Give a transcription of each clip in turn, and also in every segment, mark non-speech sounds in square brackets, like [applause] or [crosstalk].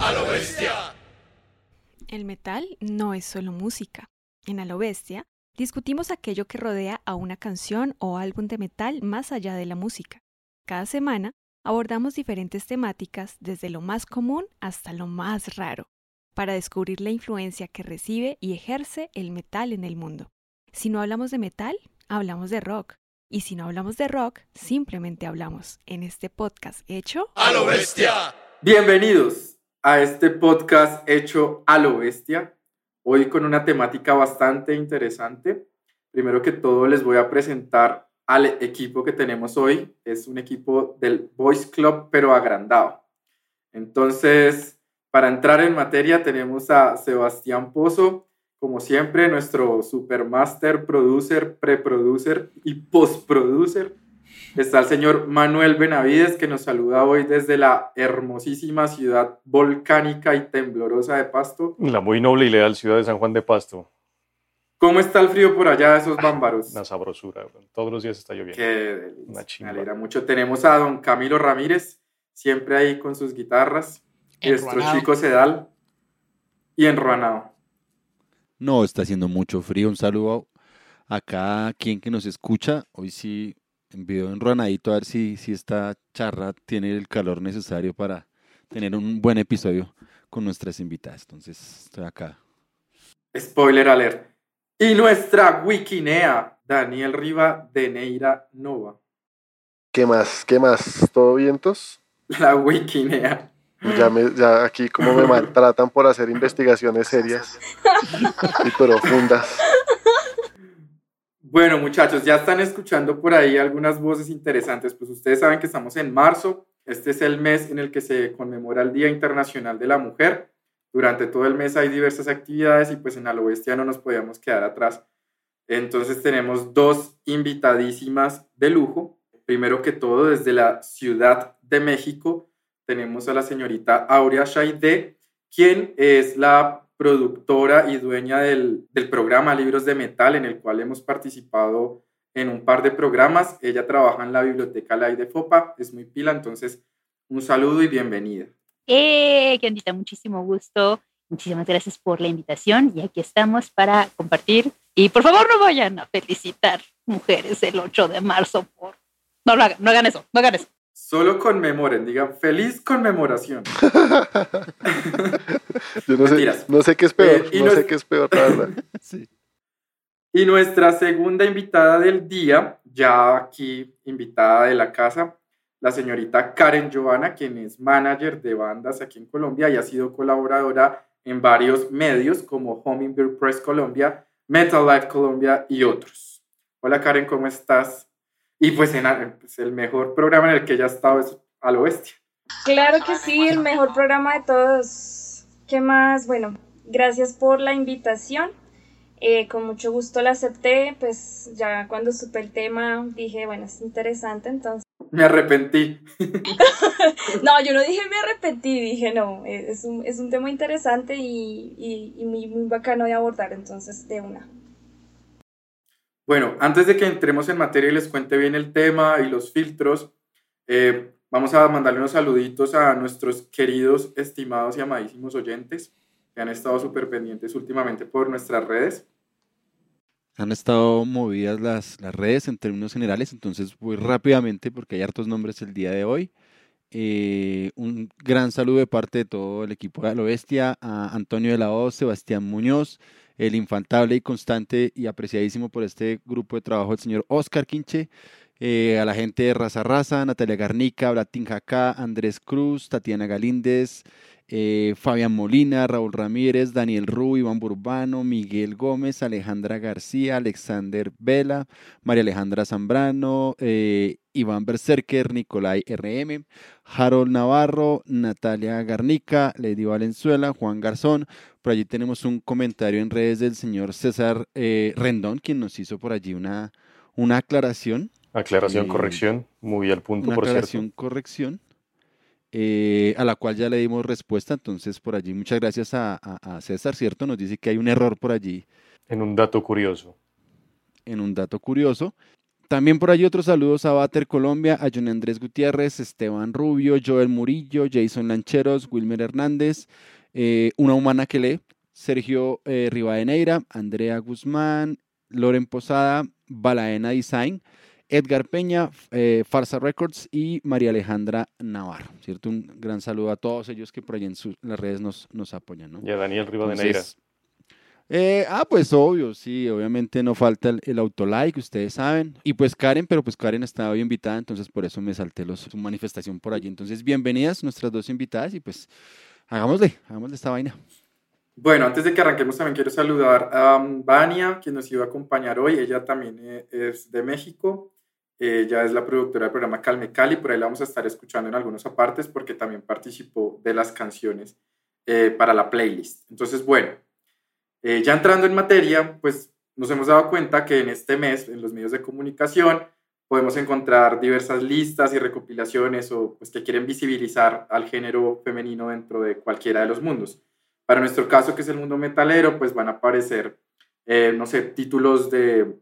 A lo bestia. El metal no es solo música. En A lo bestia discutimos aquello que rodea a una canción o álbum de metal más allá de la música. Cada semana abordamos diferentes temáticas desde lo más común hasta lo más raro, para descubrir la influencia que recibe y ejerce el metal en el mundo. Si no hablamos de metal, hablamos de rock. Y si no hablamos de rock, simplemente hablamos en este podcast hecho A lo bestia. Bienvenidos a este podcast hecho a lo bestia. Hoy con una temática bastante interesante. Primero que todo les voy a presentar al equipo que tenemos hoy. Es un equipo del Boys Club, pero agrandado. Entonces, para entrar en materia, tenemos a Sebastián Pozo, como siempre, nuestro supermaster, producer, preproducer y postproducer. Está el señor Manuel Benavides, que nos saluda hoy desde la hermosísima ciudad volcánica y temblorosa de Pasto. La muy noble y leal ciudad de San Juan de Pasto. ¿Cómo está el frío por allá, esos bámbaros? Una sabrosura, todos los días está lloviendo. Qué delicia. Una Me chimba. alegra mucho. Tenemos a don Camilo Ramírez, siempre ahí con sus guitarras. Y nuestro chico Sedal. Y enruanado. No, está haciendo mucho frío. Un saludo a cada quien que nos escucha. Hoy sí envío enruanadito a ver si, si esta charla tiene el calor necesario para tener un buen episodio con nuestras invitadas. Entonces, estoy acá. Spoiler alert. Y nuestra Wikinea, Daniel Riva de Neira Nova. ¿Qué más? ¿Qué más? ¿Todo vientos? La Wikinea. Ya, me, ya aquí como me maltratan por hacer investigaciones serias y profundas. Bueno, muchachos, ya están escuchando por ahí algunas voces interesantes. Pues ustedes saben que estamos en marzo. Este es el mes en el que se conmemora el Día Internacional de la Mujer. Durante todo el mes hay diversas actividades y pues en Alo Bestia no nos podíamos quedar atrás. Entonces tenemos dos invitadísimas de lujo. Primero que todo, desde la Ciudad de México, tenemos a la señorita Aurea Shaide, quien es la productora y dueña del, del programa Libros de Metal, en el cual hemos participado en un par de programas. Ella trabaja en la Biblioteca Lai de Fopa, es muy pila, entonces un saludo y bienvenida. ¡Eh! ¡Qué ondita! Muchísimo gusto. Muchísimas gracias por la invitación y aquí estamos para compartir. Y por favor no vayan a felicitar mujeres el 8 de marzo por... No lo hagan, no hagan eso, no hagan eso. Solo conmemoren, digan feliz conmemoración. [laughs] Yo no sé, no sé qué es peor, Eh, y no sé qué es peor, la verdad. [laughs] Sí. Y nuestra segunda invitada del día, ya aquí invitada de la casa, la señorita Karen Joana, quien es manager de bandas aquí en Colombia y ha sido colaboradora en varios medios como Hummingbird Press Colombia, Metal Life Colombia y otros. Hola Karen, ¿cómo estás? Y pues, en, pues, el mejor programa en el que ella ha estado es A lo Bestia. Claro que sí, el mejor programa de todos. ¿Qué más? Bueno, gracias por la invitación. Eh, con mucho gusto la acepté, pues ya cuando supe el tema dije, bueno, es interesante, entonces... Me arrepentí. [laughs] [laughs] No, yo no dije me arrepentí, dije no, es un, es un tema interesante y, y- y muy, muy bacano de abordar, entonces de una. Bueno, antes de que entremos en materia y les cuente bien el tema y los filtros, eh, vamos a mandarle unos saluditos a nuestros queridos, estimados y amadísimos oyentes que han estado súper pendientes últimamente por nuestras redes. Han estado movidas las, las redes en términos generales, entonces voy rápidamente porque hay hartos nombres el día de hoy. Eh, un gran saludo de parte de todo el equipo de Alo Bestia, a Antonio de la Hoz, Sebastián Muñoz, el infaltable y constante y apreciadísimo por este grupo de trabajo, el señor Oscar Quinche, eh, a la gente de Raza Raza, Natalia Garnica, Blatín Jacá, Andrés Cruz, Tatiana Galíndez, eh, Fabián Molina, Raúl Ramírez, Daniel Ru, Iván Burbano, Miguel Gómez, Alejandra García, Alexander Vela, María Alejandra Zambrano, eh, Iván Berserker, Nicolai RM, Harold Navarro, Natalia Garnica, Lady Valenzuela, Juan Garzón. Por allí tenemos un comentario en redes del señor César eh, Rendón, quien nos hizo por allí una, una aclaración. Aclaración, Eh, corrección, muy al punto, Una por aclaración, cierto. corrección, eh, a la cual ya le dimos respuesta. Entonces, por allí, muchas gracias a, a- a César, ¿cierto? Nos dice que hay un error por allí En un dato curioso. en un dato curioso. También por allí otros saludos a Bater Colombia, a John Andrés Gutiérrez, Esteban Rubio, Joel Murillo, Jason Lancheros, Wilmer Hernández, eh, Una Humana que lee, Sergio eh, Rivadeneira, Andrea Guzmán, Loren Posada, Balaena Design, Edgar Peña, eh, Farsa Records y María Alejandra Navarro. ¿cierto? Un gran saludo a todos ellos que por allí en, las redes nos, nos apoyan. ¿no? Y a Daniel Rivadeneira. Eh, ah, pues obvio, sí, obviamente no falta el, el autolike, ustedes saben. Y pues Karen, pero pues Karen estaba hoy invitada, entonces por eso me salté los, su manifestación por allí. Entonces, bienvenidas nuestras dos invitadas y pues hagámosle, hagámosle esta vaina. Bueno, antes de que arranquemos también quiero saludar a um, Vania, quien nos iba a acompañar hoy. Ella también eh, es de México. Ella es la productora del programa Calme Cali, por ahí la vamos a estar escuchando en algunos apartes porque también participó de las canciones eh, para la playlist. Entonces, bueno, eh, ya entrando en materia, pues nos hemos dado cuenta que en este mes, en los medios de comunicación, podemos encontrar diversas listas y recopilaciones o pues que quieren visibilizar al género femenino dentro de cualquiera de los mundos. Para nuestro caso, que es el mundo metalero, pues van a aparecer, eh, no sé, títulos de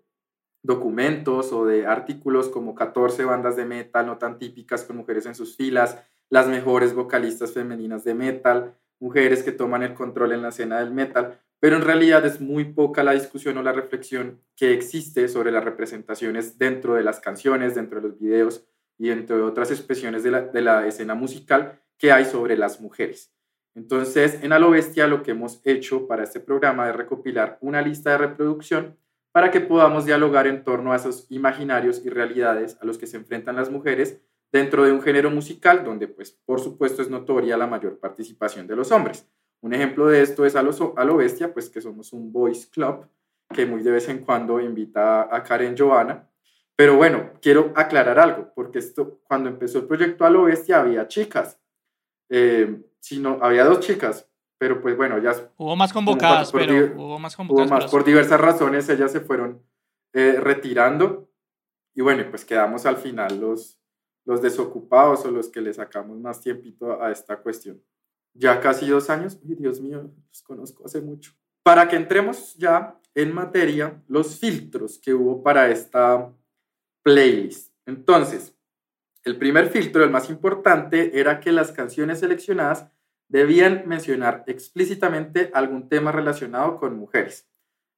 documentos o de artículos como 14 bandas de metal no tan típicas con mujeres en sus filas, las mejores vocalistas femeninas de metal, mujeres que toman el control en la escena del metal, pero en realidad es muy poca la discusión o la reflexión que existe sobre las representaciones dentro de las canciones, dentro de los videos y entre otras expresiones de la, escena musical que hay sobre las mujeres. Entonces, en A lo Bestia lo que hemos hecho para este programa es recopilar una lista de reproducción para que podamos dialogar en torno a esos imaginarios y realidades a los que se enfrentan las mujeres dentro de un género musical donde, pues, por supuesto, es notoria la mayor participación de los hombres. Un ejemplo de esto es a, a lo bestia, pues que somos un boys club que muy de vez en cuando invita a Karen Joana. Pero bueno, quiero aclarar algo, porque esto, cuando empezó el proyecto a lo bestia había chicas, eh, sino, había dos chicas, pero pues bueno, ya... Hubo más convocadas, pero hubo más convocadas. Hubo más, por diversas razones ellas se fueron eh, retirando y bueno, pues quedamos al final los, los desocupados o los que le sacamos más tiempito a esta cuestión ya casi dos años. Dios mío, los conozco hace mucho. Para que entremos ya en materia, los filtros que hubo para esta playlist. Entonces, el primer filtro, el más importante, era que las canciones seleccionadas debían mencionar explícitamente algún tema relacionado con mujeres.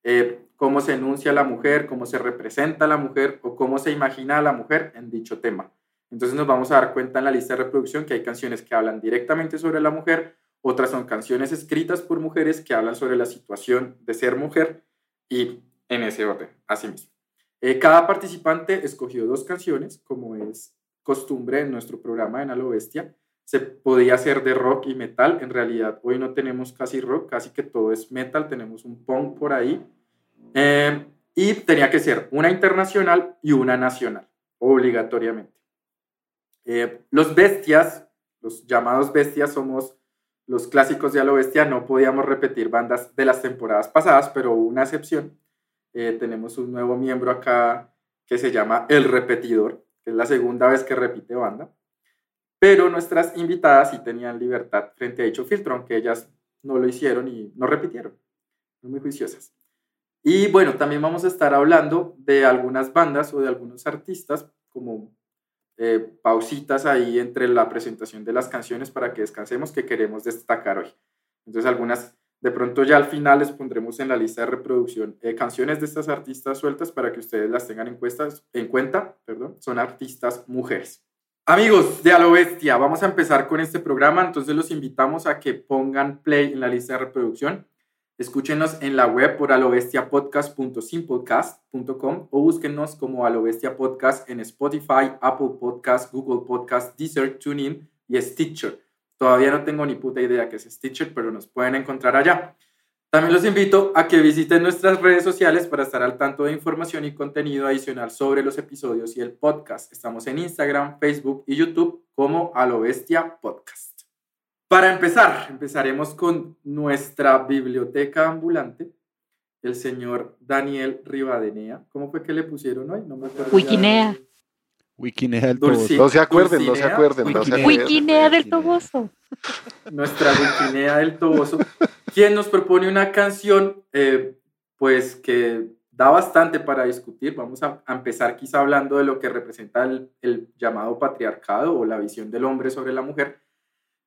Eh, cómo se enuncia la mujer, cómo se representa la mujer o cómo se imagina a la mujer en dicho tema. Entonces nos vamos a dar cuenta en la lista de reproducción que hay canciones que hablan directamente sobre la mujer, otras son canciones escritas por mujeres que hablan sobre la situación de ser mujer y en ese orden, así mismo. Eh, cada participante escogió dos canciones, como es costumbre en nuestro programa en Alo Bestia. Se podía hacer de rock y metal. En realidad, hoy no tenemos casi rock, casi que todo es metal. Tenemos un punk por ahí. Eh, y tenía que ser una internacional y una nacional, obligatoriamente. Eh, los bestias, los llamados bestias, somos los clásicos de lo Bestia. No podíamos repetir bandas de las temporadas pasadas, pero hubo una excepción. Eh, tenemos un nuevo miembro acá que se llama El Repetidor, que es la segunda vez que repite banda. Pero nuestras invitadas sí tenían libertad frente a dicho filtro, aunque ellas no lo hicieron y no repitieron. Muy juiciosas. Y bueno, también vamos a estar hablando de algunas bandas o de algunos artistas como eh, pausitas ahí entre la presentación de las canciones para que descansemos que queremos destacar hoy. Entonces algunas, de pronto ya al final les pondremos en la lista de reproducción eh, canciones de estas artistas sueltas para que ustedes las tengan en, en cuenta. Perdón, son artistas mujeres. Amigos de A lo Bestia, vamos a empezar con este programa, entonces los invitamos a que pongan play en la lista de reproducción Escúchenos en la web por alobestiapodcast.simplecast.com o búsquenos como Alobestia Podcast en Spotify, Apple Podcast, Google Podcast, Deezer, TuneIn y Stitcher. Todavía no tengo ni puta idea que es Stitcher, pero nos pueden encontrar allá. También los invito a que visiten nuestras redes sociales para estar al tanto de información y contenido adicional sobre los episodios y el podcast. Estamos en Instagram, Facebook y YouTube como Alobestia Podcast. Para empezar, empezaremos con nuestra biblioteca ambulante, el señor Daniel Rivadenea. ¿Cómo fue que le pusieron hoy? No me acuerdo. Wikinea. Wikinea del Toboso. No se acuerden, no se acuerden. No se Wikinea del Toboso. Nuestra Wikinea del Toboso. quien nos propone una canción, eh, pues que da bastante para discutir. Vamos a, empezar quizá hablando de lo que representa el, llamado patriarcado o la visión del hombre sobre la mujer.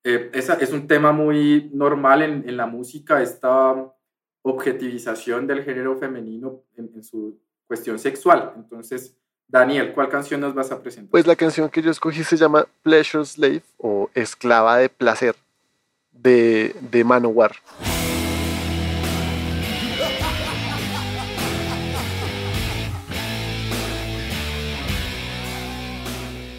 Eh, esa, es un tema muy normal en, en, la música, esta objetivización del género femenino en, en su cuestión sexual. Entonces, Daniel, ¿cuál canción nos vas a presentar? Pues la canción que yo escogí se llama Pleasure Slave o Esclava de Placer de, de Manowar.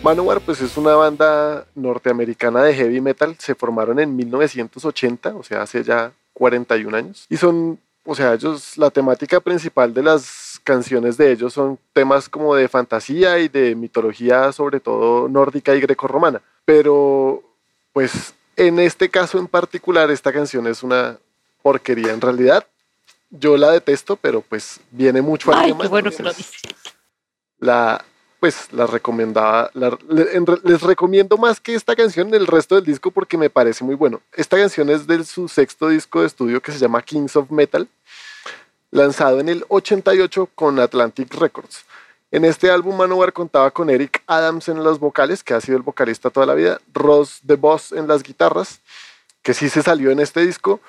Manowar pues es una banda norteamericana de heavy metal, se formaron en 1980, o sea, hace ya 41 años, y son, o sea, ellos, la temática principal de las canciones de ellos son temas como de fantasía y de mitología, sobre todo nórdica y grecorromana, pero pues en este caso en particular esta canción es una porquería en realidad. Yo la detesto, pero pues viene mucho al Ay, qué bueno que lo dice. La, pues la recomendaba, les recomiendo más que esta canción el resto del disco porque me parece muy bueno. Esta canción es de su sexto disco de estudio que se llama Kings of Metal, lanzado en el 88 con Atlantic Records. En este álbum Manowar contaba con Eric Adams en los vocales, que ha sido el vocalista toda la vida, Ross the Boss en las guitarras, que sí se salió en este disco,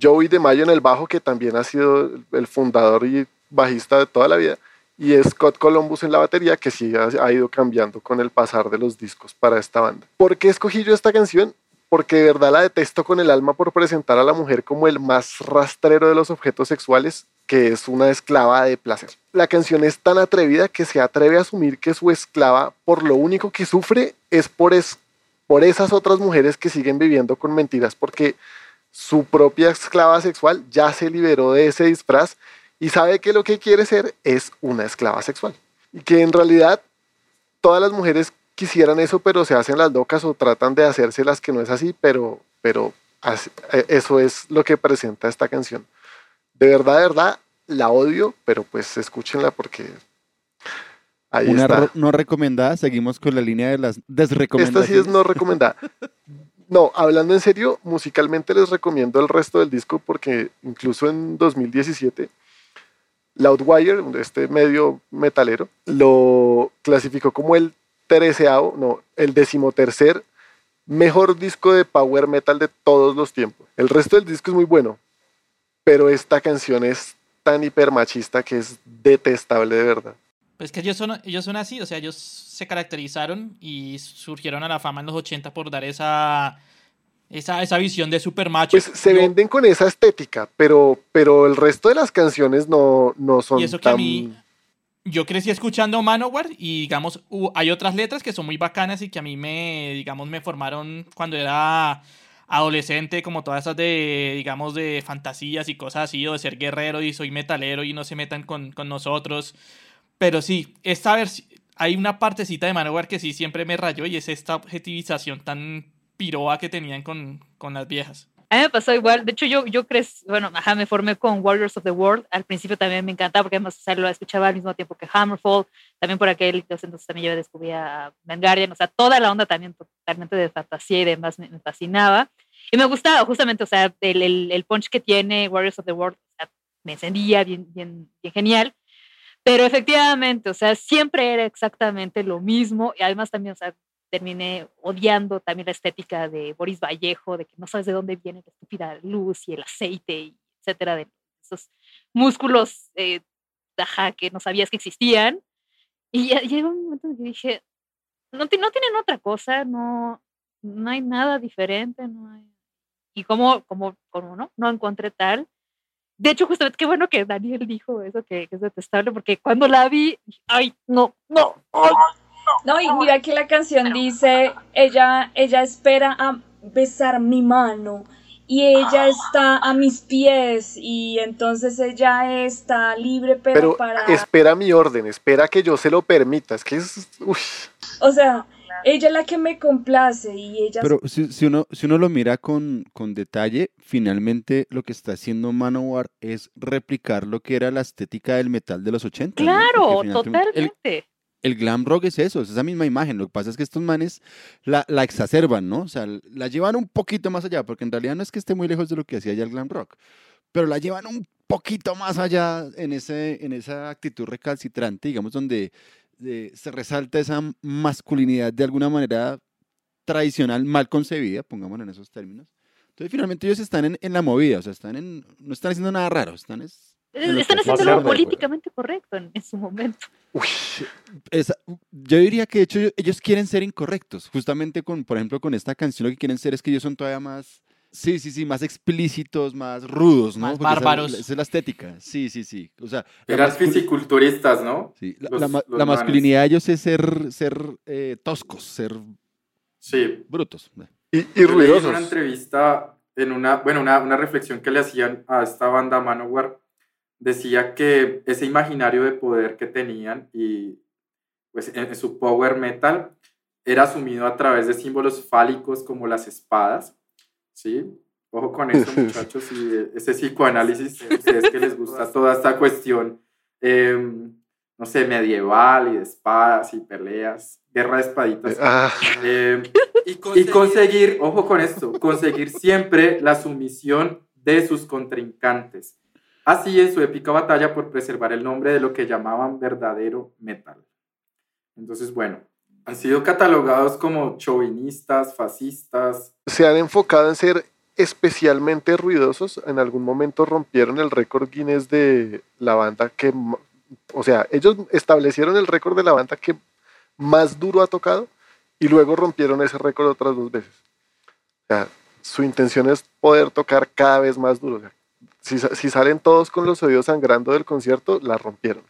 Joey de Mayo en el bajo, que también ha sido el fundador y bajista de toda la vida, y Scott Columbus en la batería, que sí ha, ido cambiando con el pasar de los discos para esta banda. ¿Por qué escogí yo esta canción? Porque de verdad la detesto con el alma por presentar a la mujer como el más rastrero de los objetos sexuales, que es una esclava de placer. La canción es tan atrevida que se atreve a asumir que su esclava, por lo único que sufre, es por, es, por esas otras mujeres que siguen viviendo con mentiras, porque su propia esclava sexual ya se liberó de ese disfraz y sabe que lo que quiere ser es una esclava sexual. Y que en realidad todas las mujeres quisieran eso, pero se hacen las locas o tratan de hacerse las que no es así, pero, pero e, eso es lo que presenta esta canción. De verdad, de verdad, la odio, pero pues escúchenla porque ahí Una está. no recomendada, seguimos con la línea de las desrecomendadas. Esta sí es no [laughs] recomendada. No, hablando en serio, musicalmente les recomiendo el resto del disco porque incluso en 2017 Loudwire, este medio metalero, lo clasificó como el treceavo, no, el decimotercer mejor disco de power metal de todos los tiempos. El resto del disco es muy bueno, pero esta canción es tan hipermachista que es detestable de verdad. Pues que ellos son, ellos son así, o sea, ellos se caracterizaron y surgieron a la fama en los 80 por dar esa esa, esa visión de super macho. Pues se venden con esa estética, pero, pero el resto de las canciones no, no son y eso que a mí, yo crecí escuchando Manowar y digamos, hay otras letras que son muy bacanas y que a mí me, digamos, me formaron cuando era adolescente, como todas esas de, digamos, de fantasías y cosas así, o de ser guerrero y soy metalero y no se metan con, con nosotros. Pero sí, esta versión, hay una partecita de Manowar que sí siempre me rayó y es esta objetivización tan piroa que tenían con, con las viejas. A mí me pasó igual, de hecho yo, yo crecí, bueno, ajá, me formé con Warriors of the World, al principio también me encantaba porque además o lo escuchaba al mismo tiempo que Hammerfall, también por aquel entonces también yo descubrí a o sea, toda la onda también totalmente de fantasía y demás me, fascinaba. Y me gustaba justamente, o sea, el, el, el, punch que tiene Warriors of the World, o sea, me encendía bien, bien, bien genial. Pero efectivamente, o sea, siempre era exactamente lo mismo y además también, o sea, terminé odiando también la estética de Boris Vallejo, de que no sabes de dónde viene la estúpida luz y el aceite, etcétera, de esos músculos eh, que no sabías que existían. Y llegó un momento en que dije, no, no tienen otra cosa, no, no hay nada diferente, no hay... Y como, como, como no, no encontré tal. De hecho, justamente, qué bueno que Daniel dijo eso, que, que es detestable, porque cuando la vi, ay, no, no, ay, no, y mira que la canción dice, ella, ella espera a besar mi mano y ella está a mis pies y entonces ella está libre pero, para... espera mi orden, espera que yo se lo permita, es que es... O sea, ella es la que me complace y ella... Pero si, uno, si uno lo mira con, con, detalle, finalmente lo que está haciendo Manowar es replicar lo que era la estética del metal de los 80. Claro, totalmente el glam rock es eso, es esa misma imagen. Lo que pasa es que estos manes la, exacerban, ¿no? O sea, la llevan un poquito más allá, porque en realidad no es que esté muy lejos de lo que hacía ya el glam rock. pero la llevan un poquito más allá en, ese, en esa actitud recalcitrante, digamos, donde se resalta esa masculinidad de alguna manera tradicional, mal concebida, pongámoslo en esos términos. Entonces, finalmente ellos están en, la movida, o sea, están en, no están haciendo nada raro, están Están haciendo verde, políticamente correcto en, en su momento. Uy, esa- yo diría que de hecho ellos quieren ser incorrectos, justamente con, por ejemplo, con esta canción lo que quieren ser es que ellos son todavía más, sí, sí, sí, más explícitos, más rudos, ¿no? Más Porque bárbaros. Esa, es la estética, sí, sí, sí. O sea, Eran fisiculturistas, ¿no? sí, la, los- la ma- los la manes. masculinidad de ellos es ser, ser eh, toscos, ser Sí. brutos. y, leí en ruidosos. una entrevista, en una, bueno, una, una reflexión que le hacían a esta banda Manowar, decía que ese imaginario de poder que tenían y pues en, en su power metal era asumido a través de símbolos fálicos como las espadas, ¿sí? Ojo con eso, [laughs] muchachos, y eh, ese psicoanálisis, a [laughs] ustedes que les gusta toda esta cuestión, em, no sé, medieval y de espadas y peleas, guerra de espaditas. Ah, Eh, [laughs] y conseguir, ojo con esto, conseguir siempre la sumisión de sus contrincantes. Así en su épica batalla por preservar el nombre de lo que llamaban verdadero metal. Entonces, bueno, han sido catalogados como chauvinistas, fascistas. se han enfocado en ser especialmente ruidosos. En algún momento rompieron el récord Guinness de la banda que, o sea, ellos establecieron el récord de la banda que más duro ha tocado y luego rompieron ese récord otras dos veces. O sea, su intención es poder tocar cada vez más duro. O sea, si, sa- si salen todos con los oídos sangrando del concierto, la rompieron.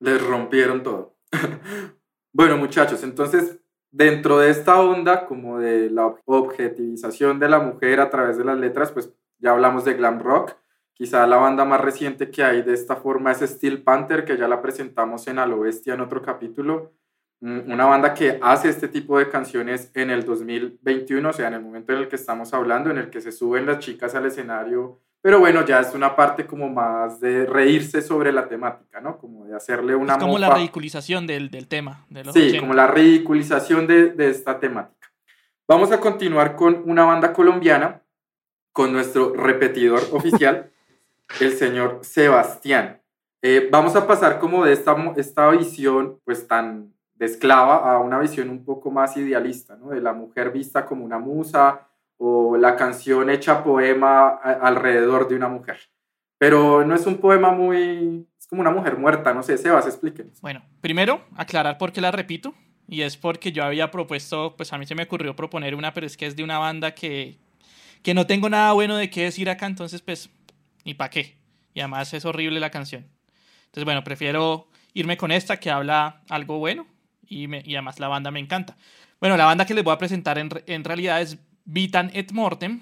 Les rompieron todo. [laughs] bueno, muchachos, entonces, dentro de esta onda como de la ob- objetivización de la mujer a través de las letras, pues ya hablamos de glam rock. Quizá la banda más reciente que hay de esta forma es Steel Panther, que ya la presentamos en A lo Bestia en otro capítulo. Mm, Una banda que hace este tipo de canciones en el 2021, o sea, en el momento en el que estamos hablando, en el que se suben las chicas al escenario pero bueno, ya es una parte como más de reírse sobre la temática, ¿no? Como de hacerle una es como la mofa. ridiculización del, del tema. De los Sí, 80. como la ridiculización de, de esta temática. Vamos a continuar con una banda colombiana, con nuestro repetidor [laughs] oficial, el señor Sebastián. Eh, vamos a pasar como de esta, esta visión pues tan de esclava a una visión un poco más idealista, ¿no? De la mujer vista como una musa o la canción hecha poema alrededor de una mujer. Pero no es un poema muy... es como una mujer muerta, no sé, Sebas, explíquenos. Bueno, primero, aclarar por qué la repito. Y es porque yo había propuesto, pues a mí se me ocurrió proponer una, pero es que es de una banda que, que no tengo nada bueno de qué decir acá, entonces pues, ni para qué. Y además es horrible la canción. Entonces, bueno, prefiero irme con esta que habla algo bueno y, me- y además la banda me encanta. Bueno, la banda que les voy a presentar en, en realidad es Vitan et Mortem,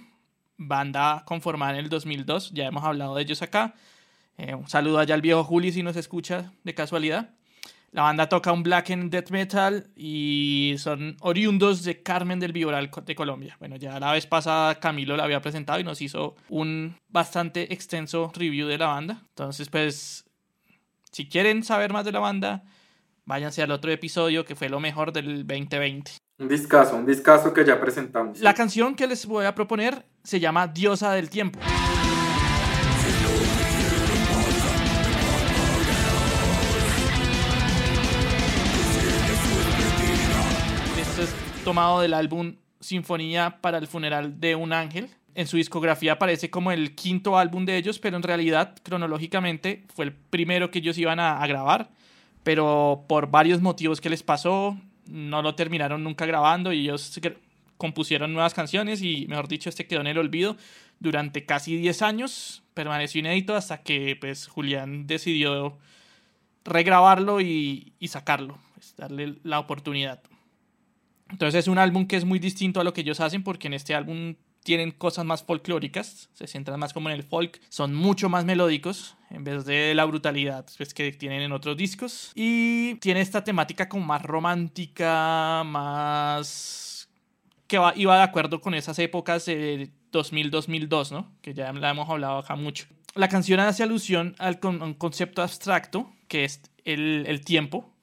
banda conformada en el 2002, ya hemos hablado de ellos acá. Eh, un saludo allá al viejo Juli si nos escucha de casualidad. La banda toca un black and death metal y son oriundos de Carmen del Viboral de Colombia. Bueno, ya la vez pasada Camilo la había presentado y nos hizo un bastante extenso review de la banda. Entonces, pues, si quieren saber más de la banda, váyanse al otro episodio que fue lo mejor del 2020. Un discazo, un discazo que ya presentamos. La canción que les voy a proponer se llama Diosa del Tiempo. Esto es tomado del álbum Sinfonía para el funeral de un ángel. En su discografía aparece como el quinto álbum de ellos, pero en realidad, cronológicamente, fue el primero que ellos iban a, a grabar. Pero por varios motivos que les pasó, no lo terminaron nunca grabando y ellos compusieron nuevas canciones y, mejor dicho, este quedó en el olvido durante casi 10 años. Permaneció inédito hasta que pues, Julián decidió regrabarlo y, y sacarlo, pues, darle la oportunidad. Entonces es un álbum que es muy distinto a lo que ellos hacen porque en este álbum tienen cosas más folclóricas, se centran más como en el folk, son mucho más melódicos en vez de la brutalidad pues, que tienen en otros discos y tiene esta temática como más romántica, más que iba de acuerdo con esas épocas de 2000-2002, ¿no? Que ya la hemos hablado acá mucho. La canción hace alusión al a un concepto abstracto que es el tiempo,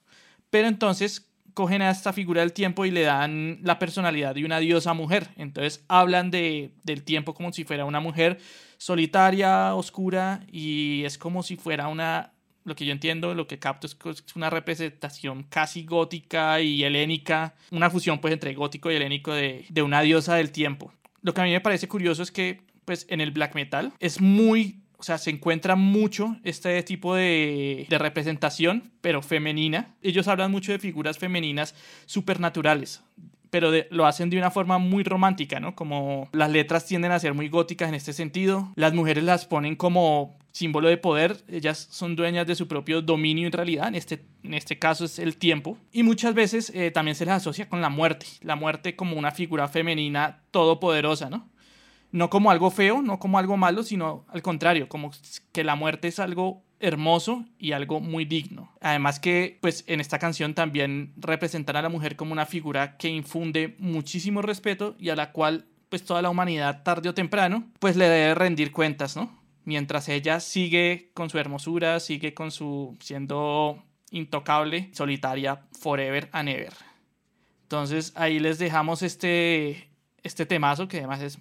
pero entonces cogen a esta figura del tiempo y le dan la personalidad de una diosa mujer. Entonces hablan de, del tiempo como si fuera una mujer solitaria, oscura, y es como si fuera una, lo que yo entiendo, lo que capto es una representación casi gótica y helénica, una fusión pues entre gótico y helénico de, de una diosa del tiempo. Lo que a mí me parece curioso es que pues en el black metal es muy o sea, se encuentra mucho este tipo de, representación, pero femenina. Ellos hablan mucho de figuras femeninas supernaturales, pero lo hacen de una forma muy romántica, ¿no? Como las letras tienden a ser muy góticas en este sentido. Las mujeres las ponen como símbolo de poder, ellas son dueñas de su propio dominio en realidad, en este, en este caso es el tiempo, y muchas veces eh, también se les asocia con la muerte, la muerte como una figura femenina todopoderosa, ¿no? No como algo feo, no como algo malo, sino al contrario, como que la muerte es algo hermoso y algo muy digno. Además que pues en esta canción también representan a la mujer como una figura que infunde muchísimo respeto y a la cual pues toda la humanidad tarde o temprano pues le debe rendir cuentas, ¿no? Mientras ella sigue con su hermosura, sigue con su siendo intocable, solitaria forever and ever. Entonces ahí les dejamos este este temazo que además es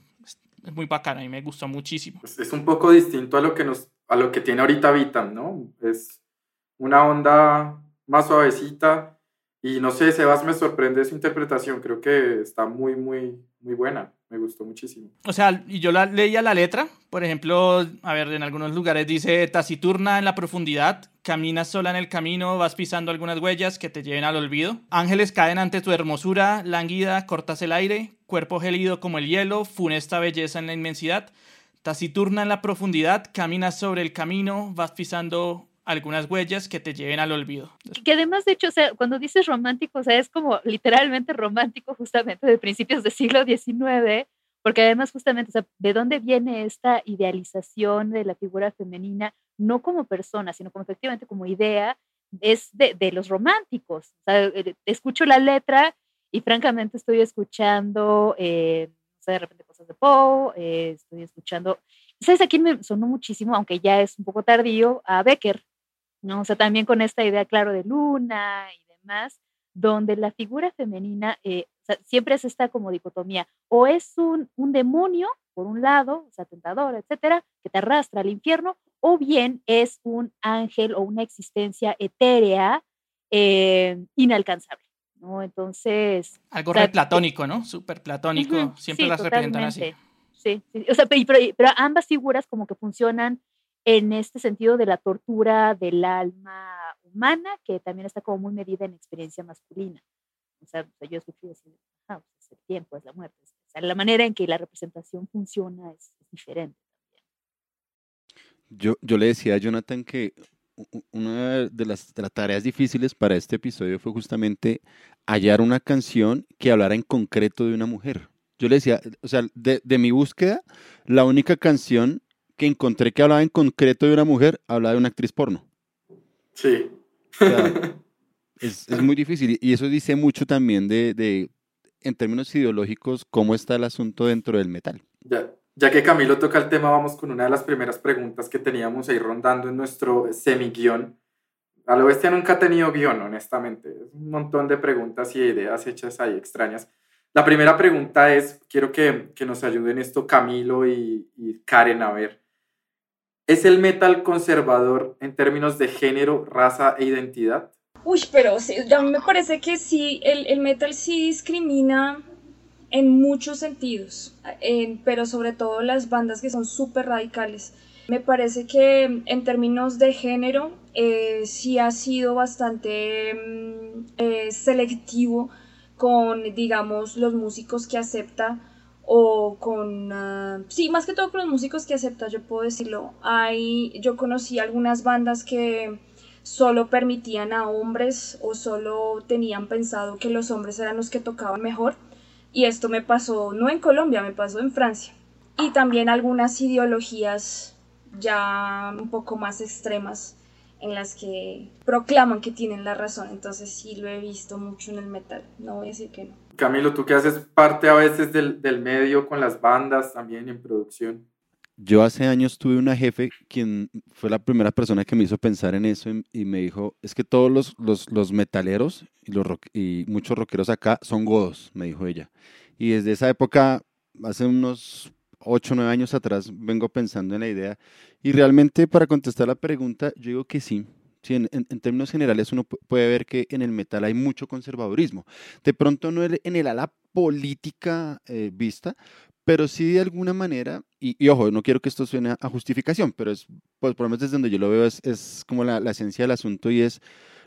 es muy bacana y me gustó muchísimo. Es, un poco distinto a lo que nos a lo que tiene ahorita Vitam, ¿no? Es una onda más suavecita y no sé, Sebas me sorprende su interpretación, creo que está muy muy muy buena, me gustó muchísimo. O sea, y yo la leía la letra, por ejemplo, a ver, en algunos lugares dice taciturna en la profundidad, caminas sola en el camino, vas pisando algunas huellas que te lleven al olvido. Ángeles caen ante tu hermosura, lánguida, cortas el aire, cuerpo gélido como el hielo, funesta belleza en la inmensidad. Taciturna en la profundidad, caminas sobre el camino, vas pisando algunas huellas que te lleven al olvido. Que además, de hecho, o sea, cuando dices romántico, o sea, es como literalmente romántico justamente de principios del siglo XIX, porque además justamente, o sea, ¿de dónde viene esta idealización de la figura femenina? No como persona, sino como efectivamente como idea, es de, de los románticos. O sea, eh, escucho la letra y francamente estoy escuchando, eh, o sea, de repente cosas de Poe, eh, estoy escuchando, ¿sabes a quién me sonó muchísimo, aunque ya es un poco tardío? A Becker, ¿no? O sea, también con esta idea, claro, de luna y demás, donde la figura femenina eh, siempre es esta como dicotomía, o es un, un demonio, por un lado, o sea, tentador, etcétera, que te arrastra al infierno, o bien es un ángel o una existencia etérea eh, inalcanzable, ¿no? Entonces... Algo platónico, ¿no? Súper platónico, siempre las representan así. Sí, sí, o sea, pero, pero ambas figuras como que funcionan en este sentido de la tortura del alma humana, que también está como muy medida en experiencia masculina. O sea, yo escuché decir, ah, pues es el tiempo, es la muerte. O sea, la manera en que la representación funciona es, diferente Yo, yo le decía a Jonathan que una de las, de las, tareas difíciles para este episodio fue justamente hallar una canción que hablara en concreto de una mujer. Yo le decía, o sea, de, de mi búsqueda, la única canción que encontré que hablaba en concreto de una mujer, hablaba de una actriz porno. Sí. [laughs] es, es, muy difícil y eso dice mucho también de, de, en términos ideológicos, cómo está el asunto dentro del metal. Ya, ya que Camilo toca el tema, vamos con una de las primeras preguntas que teníamos ahí rondando en nuestro semi-guión. A lo bestia nunca ha tenido guion, honestamente. Es un montón de preguntas y ideas hechas ahí extrañas. La primera pregunta es, quiero que, que nos ayuden esto Camilo y, y Karen a ver. ¿Es el metal conservador en términos de género, raza e identidad? Uy, pero sí, a mí me parece que sí, el, metal sí discrimina en muchos sentidos, pero sobre todo las bandas que son súper radicales. Me parece que en términos de género eh, sí ha sido bastante mm, eh, selectivo con, digamos, los músicos que acepta o con, uh, sí, más que todo con los músicos que acepta, yo puedo decirlo. Hay, yo conocí algunas bandas que solo permitían a hombres o solo tenían pensado que los hombres eran los que tocaban mejor. Y esto me pasó, no en Colombia, me pasó en Francia. Y también algunas ideologías ya un poco más extremas en las que proclaman que tienen la razón. Entonces sí lo he visto mucho en el metal, no voy a decir que no. Camilo, tú que haces parte a veces del, del medio con las bandas también en producción. yo hace años tuve una jefe quien fue la primera persona que me hizo pensar en eso y, me dijo, es que todos los, los, los metaleros y, los y muchos rockeros acá son godos, me dijo ella. Y desde esa época, hace unos 8 o 9 años atrás, vengo pensando en la idea. Y realmente para contestar la pregunta, yo digo que sí. Sí, en, en- términos generales uno pu- puede ver que en el metal hay mucho conservadurismo. De pronto no en el ala política eh, vista, pero sí de alguna manera, y, y ojo, no quiero que esto suene a- a justificación, pero es, pues por lo menos desde donde yo lo veo, es, es como la, la esencia del asunto y es,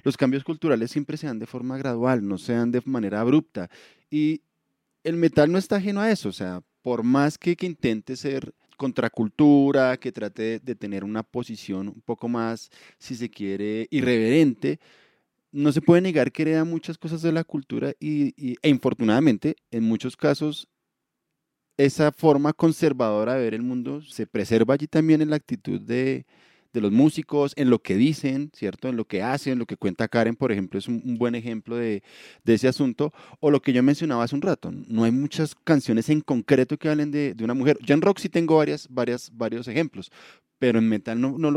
los cambios culturales siempre se dan de forma gradual, no se dan de manera abrupta. Y el metal no está ajeno a eso, o sea, por más que, que intente ser contracultura, que trate de, tener una posición un poco más, si se quiere, irreverente, no se puede negar que hereda muchas cosas de la cultura y, y- e infortunadamente, en muchos casos, esa forma conservadora de ver el mundo se preserva allí también en la actitud de, de los músicos, en lo que dicen, ¿cierto? En lo que hacen, lo que cuenta Karen, por ejemplo, es un, buen ejemplo de, de ese asunto. O lo que yo mencionaba hace un rato, no hay muchas canciones en concreto que hablen de, de una mujer. Yo en rock sí tengo varias, varias, varios ejemplos, pero en metal no, no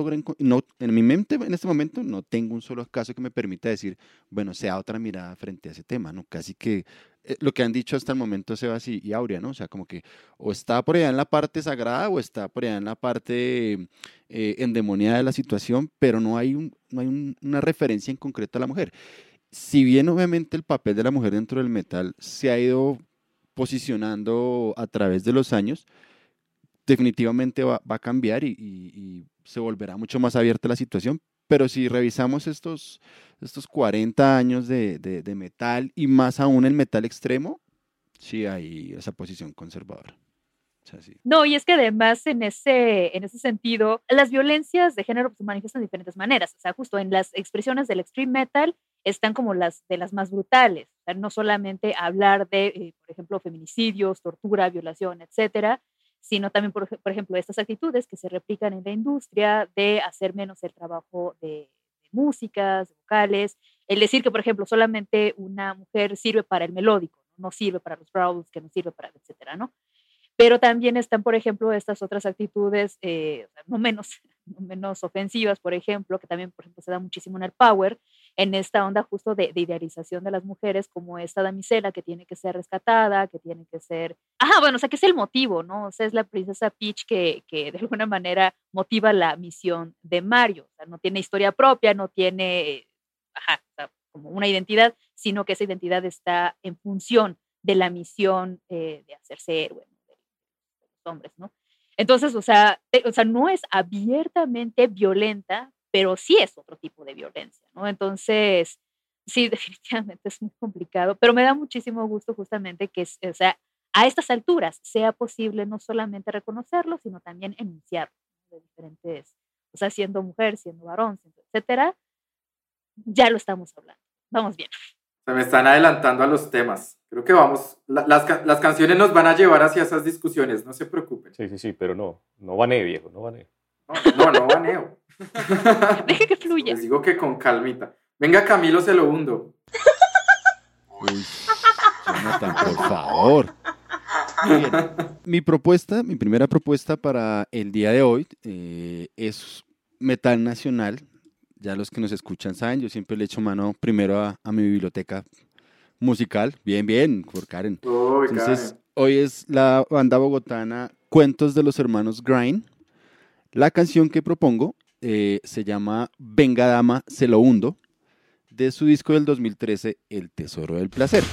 en mi mente en este momento no tengo un solo caso que me permita decir, bueno, sea otra mirada frente a ese tema, ¿no? Casi que eh, lo que han dicho hasta el momento Sebas y, y Aurea, ¿no? O sea, como que o está por allá en la parte sagrada o está por allá en la parte eh, endemoniada de la situación, pero no hay, no hay un- una referencia en concreto a la mujer. Si bien obviamente el papel de la mujer dentro del metal se ha ido posicionando a través de los años, definitivamente va, a cambiar y, se volverá mucho más abierta la situación. Pero si revisamos estos, estos 40 años de, de- metal y más aún el metal extremo, sí hay esa posición conservadora. No, y es que además en ese, en ese sentido, las violencias de género pues, se manifiestan de diferentes maneras. O sea, justo en las expresiones del extreme metal están como las de las más brutales. No solamente hablar de, eh, por ejemplo, feminicidios, tortura, violación, etcétera, sino también, por, por ejemplo, estas actitudes que se replican en la industria de hacer menos el trabajo de, de músicas, de vocales, el decir que, por ejemplo, solamente una mujer sirve para el melódico, no, sirve para los growls, que no sirve para, etcétera, ¿no? Pero también están, por ejemplo, estas otras actitudes, eh, no, menos, [laughs] no menos ofensivas, por ejemplo, que también, por ejemplo, se da muchísimo en el Power, en esta onda justo de, de idealización de las mujeres como esta damisela que tiene que ser rescatada, que tiene que ser... Ajá, bueno, o sea, que es el motivo, ¿no? O sea, es la princesa Peach que, que de alguna manera motiva la misión de Mario. O sea, no tiene historia propia, no tiene, ajá, o sea, como una identidad, sino que esa identidad está en función de la misión eh, de hacerse héroe de los hombres, ¿no? Entonces, o sea, eh, o sea, no es abiertamente violenta, pero sí es otro tipo de violencia, ¿no? Entonces, sí, [laughs] definitivamente es muy complicado, pero me da muchísimo gusto justamente que, o sea, a estas alturas sea posible no solamente reconocerlo, sino también enunciarlo de diferentes, o sea, siendo mujer, siendo varón, etcétera, ya lo estamos hablando. Vamos bien. Se me están adelantando a los temas. Creo que vamos, la- las, las canciones nos van a llevar hacia esas discusiones, no se preocupen. Sí, sí, sí, pero no, no bané, viejo, no bané. No, no, no baneo. [laughs] Deje que fluya. Les digo que con calmita. Venga, Camilo, se lo hundo. Uy, Jonathan, por favor. Bien, Mi propuesta, mi primera propuesta para el día de hoy eh, es metal nacional. Ya los que nos escuchan saben, yo siempre le echo mano primero a, a mi biblioteca musical. Bien, bien, por Karen. Entonces, Karen. hoy es la banda bogotana Cuentos de los Hermanos Grind. La canción que propongo eh, se llama Venga Dama, se lo hundo, de su disco del 2013, El Tesoro del Placer.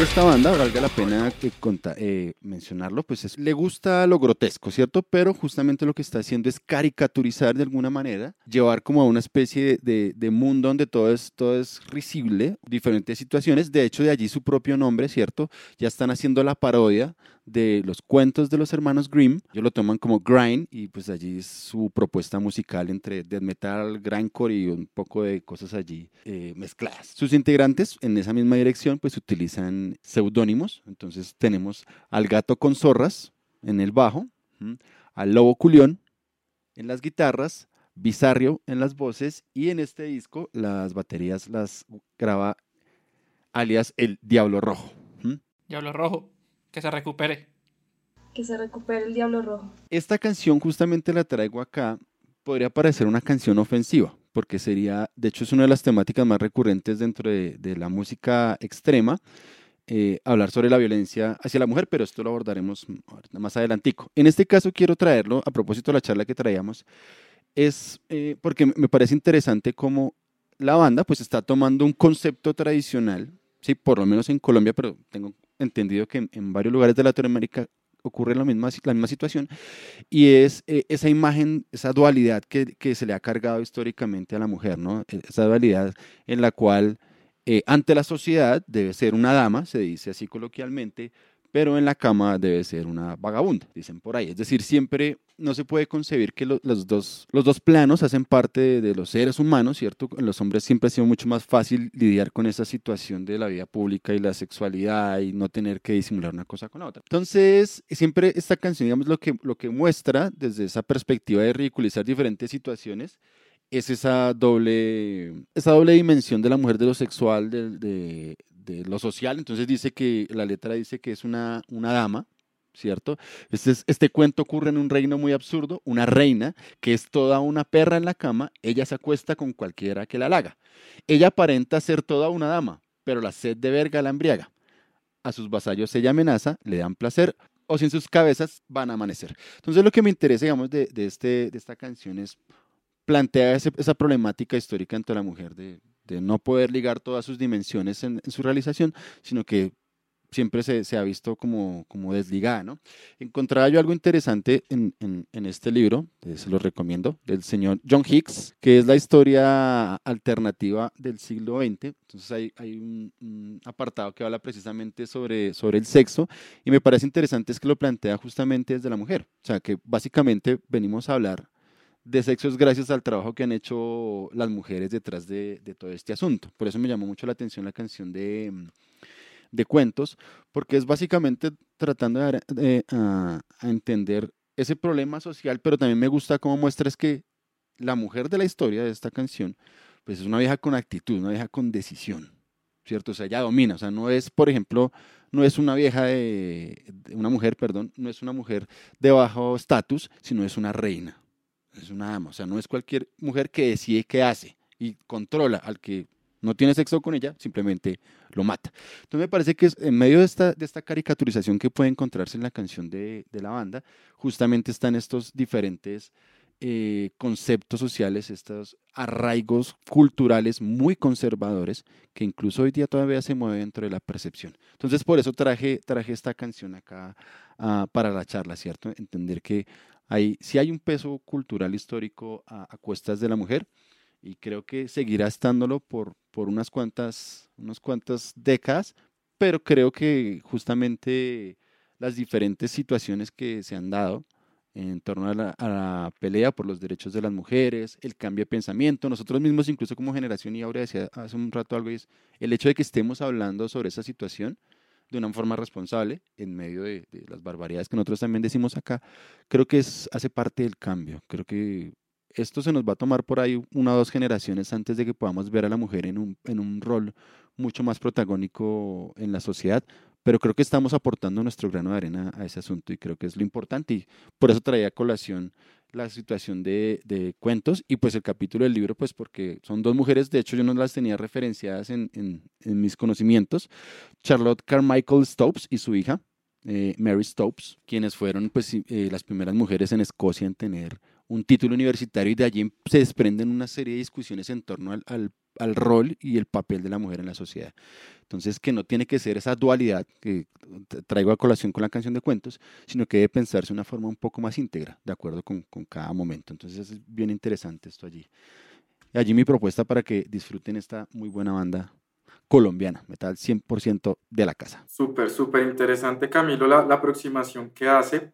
Esta banda, valga la pena que conta- eh, mencionarlo, pues es- le gusta lo grotesco, ¿cierto? Pero justamente lo que está haciendo es caricaturizar de alguna manera, llevar como a una especie de, de mundo donde todo es, todo es risible, diferentes situaciones. De hecho, de allí su propio nombre, ¿cierto? Ya están haciendo la parodia de los cuentos de los hermanos Grimm. Ellos lo toman como grind y pues allí es su propuesta musical entre death metal, grindcore y un poco de cosas allí eh, mezcladas. Sus integrantes en esa misma dirección pues utilizan seudónimos. Entonces tenemos al gato con zorras en el bajo, al lobo culión en las guitarras, Bizarrio en las voces y en este disco las baterías las graba alias el Diablo Rojo. Diablo Rojo, que se recupere. Que se recupere el Diablo Rojo. Esta canción justamente la traigo acá, podría parecer una canción ofensiva, porque sería, de hecho es una de las temáticas más recurrentes dentro de, la música extrema, eh, hablar sobre la violencia hacia la mujer, pero esto lo abordaremos más adelantico. En este caso quiero traerlo, a propósito de la charla que traíamos, es eh, porque me parece interesante cómo la banda pues está tomando un concepto tradicional, sí, por lo menos en Colombia, pero tengo entendido que en, varios lugares de Latinoamérica ocurre la misma, la misma situación, y es eh, esa imagen, esa dualidad que, que, se le ha cargado históricamente a la mujer, ¿no? E, esa dualidad en la cual eh, ante la sociedad debe ser una dama, se dice así coloquialmente, pero en la cama debe ser una vagabunda, dicen por ahí. Es decir, siempre no se puede concebir que los, dos, los dos planos hacen parte de, los seres humanos, ¿cierto? Los hombres siempre ha sido mucho más fácil lidiar con esa situación de la vida pública y la sexualidad y no tener que disimular una cosa con la otra. Entonces, siempre esta canción, digamos, lo que, lo que muestra desde esa perspectiva de ridiculizar diferentes situaciones, es esa doble, esa doble dimensión de la mujer de lo sexual, de, de lo social. Entonces dice que la letra dice que es una, una dama, ¿cierto? Este, este cuento ocurre en un reino muy absurdo, una reina que es toda una perra en la cama, ella se acuesta con cualquiera que la halaga. Ella aparenta ser toda una dama, pero la sed de verga la embriaga. A sus vasallos ella amenaza, le dan placer, o si en sus cabezas van a amanecer. Entonces lo que me interesa, digamos, de, de este, de esta canción es plantear esa problemática histórica entre la mujer de, de no poder ligar todas sus dimensiones en, su realización, sino que siempre se, ha visto como, como desligada. ¿no? Encontraba yo algo interesante en, este libro, se lo recomiendo, del señor John Hicks, que es la historia alternativa del siglo XX. Entonces hay, hay un, apartado que habla precisamente sobre, sobre el sexo y me parece interesante es que lo plantea justamente desde la mujer. O sea, que básicamente venimos a hablar de sexo es gracias al trabajo que han hecho las mujeres detrás de, todo este asunto. Por eso me llamó mucho la atención la canción de, de cuentos, porque es básicamente tratando de, a, entender ese problema social, pero también me gusta cómo muestra es que la mujer de la historia de esta canción, pues es una vieja con actitud, una vieja con decisión, ¿cierto? O sea, ella domina, o sea, no es, por ejemplo, no es una vieja de, una mujer, perdón, no es una mujer de bajo estatus, sino es una reina, es una ama, o sea, no es cualquier mujer que decide qué hace y controla al que no tiene sexo con ella, simplemente lo mata. Entonces me parece que en medio de esta, caricaturización que puede encontrarse en la canción de, la banda, justamente están estos diferentes eh, conceptos sociales, estos arraigos culturales muy conservadores que incluso hoy día todavía se mueven dentro de la percepción. Entonces por eso traje, esta canción acá uh, para la charla, ¿cierto? Entender que sí hay un peso cultural histórico a, cuestas de la mujer y creo que seguirá estándolo por, por unas, cuantas, unas cuantas décadas, pero creo que justamente las diferentes situaciones que se han dado en torno a la, a la, pelea por los derechos de las mujeres, el cambio de pensamiento, nosotros mismos incluso como generación, y ahora decía hace un rato algo, es el hecho de que estemos hablando sobre esa situación, de una forma responsable en medio de, las barbaridades que nosotros también decimos acá, creo que es, hace parte del cambio. Creo que esto se nos va a tomar por ahí una o dos generaciones antes de que podamos ver a la mujer en un, en un rol mucho más protagónico en la sociedad, pero creo que estamos aportando nuestro grano de arena a ese asunto y creo que es lo importante y por eso traía colación la situación de, de, cuentos y pues el capítulo del libro, pues porque son dos mujeres, de hecho yo no las tenía referenciadas en, en, en mis conocimientos, Charlotte Carmichael Stopes y su hija, eh, Mary Stopes, quienes fueron pues eh, las primeras mujeres en Escocia en tener un título universitario y de allí se desprenden una serie de discusiones en torno al, al, al rol y el papel de la mujer en la sociedad. Entonces, que no tiene que ser esa dualidad que traigo a colación con la canción de cuentos, sino que debe pensarse de una forma un poco más íntegra, de acuerdo con, con cada momento. Entonces, es bien interesante esto allí. Y allí mi propuesta para que disfruten esta muy buena banda colombiana, metal 100% de la casa. Súper, súper interesante, Camilo, la, la aproximación que hace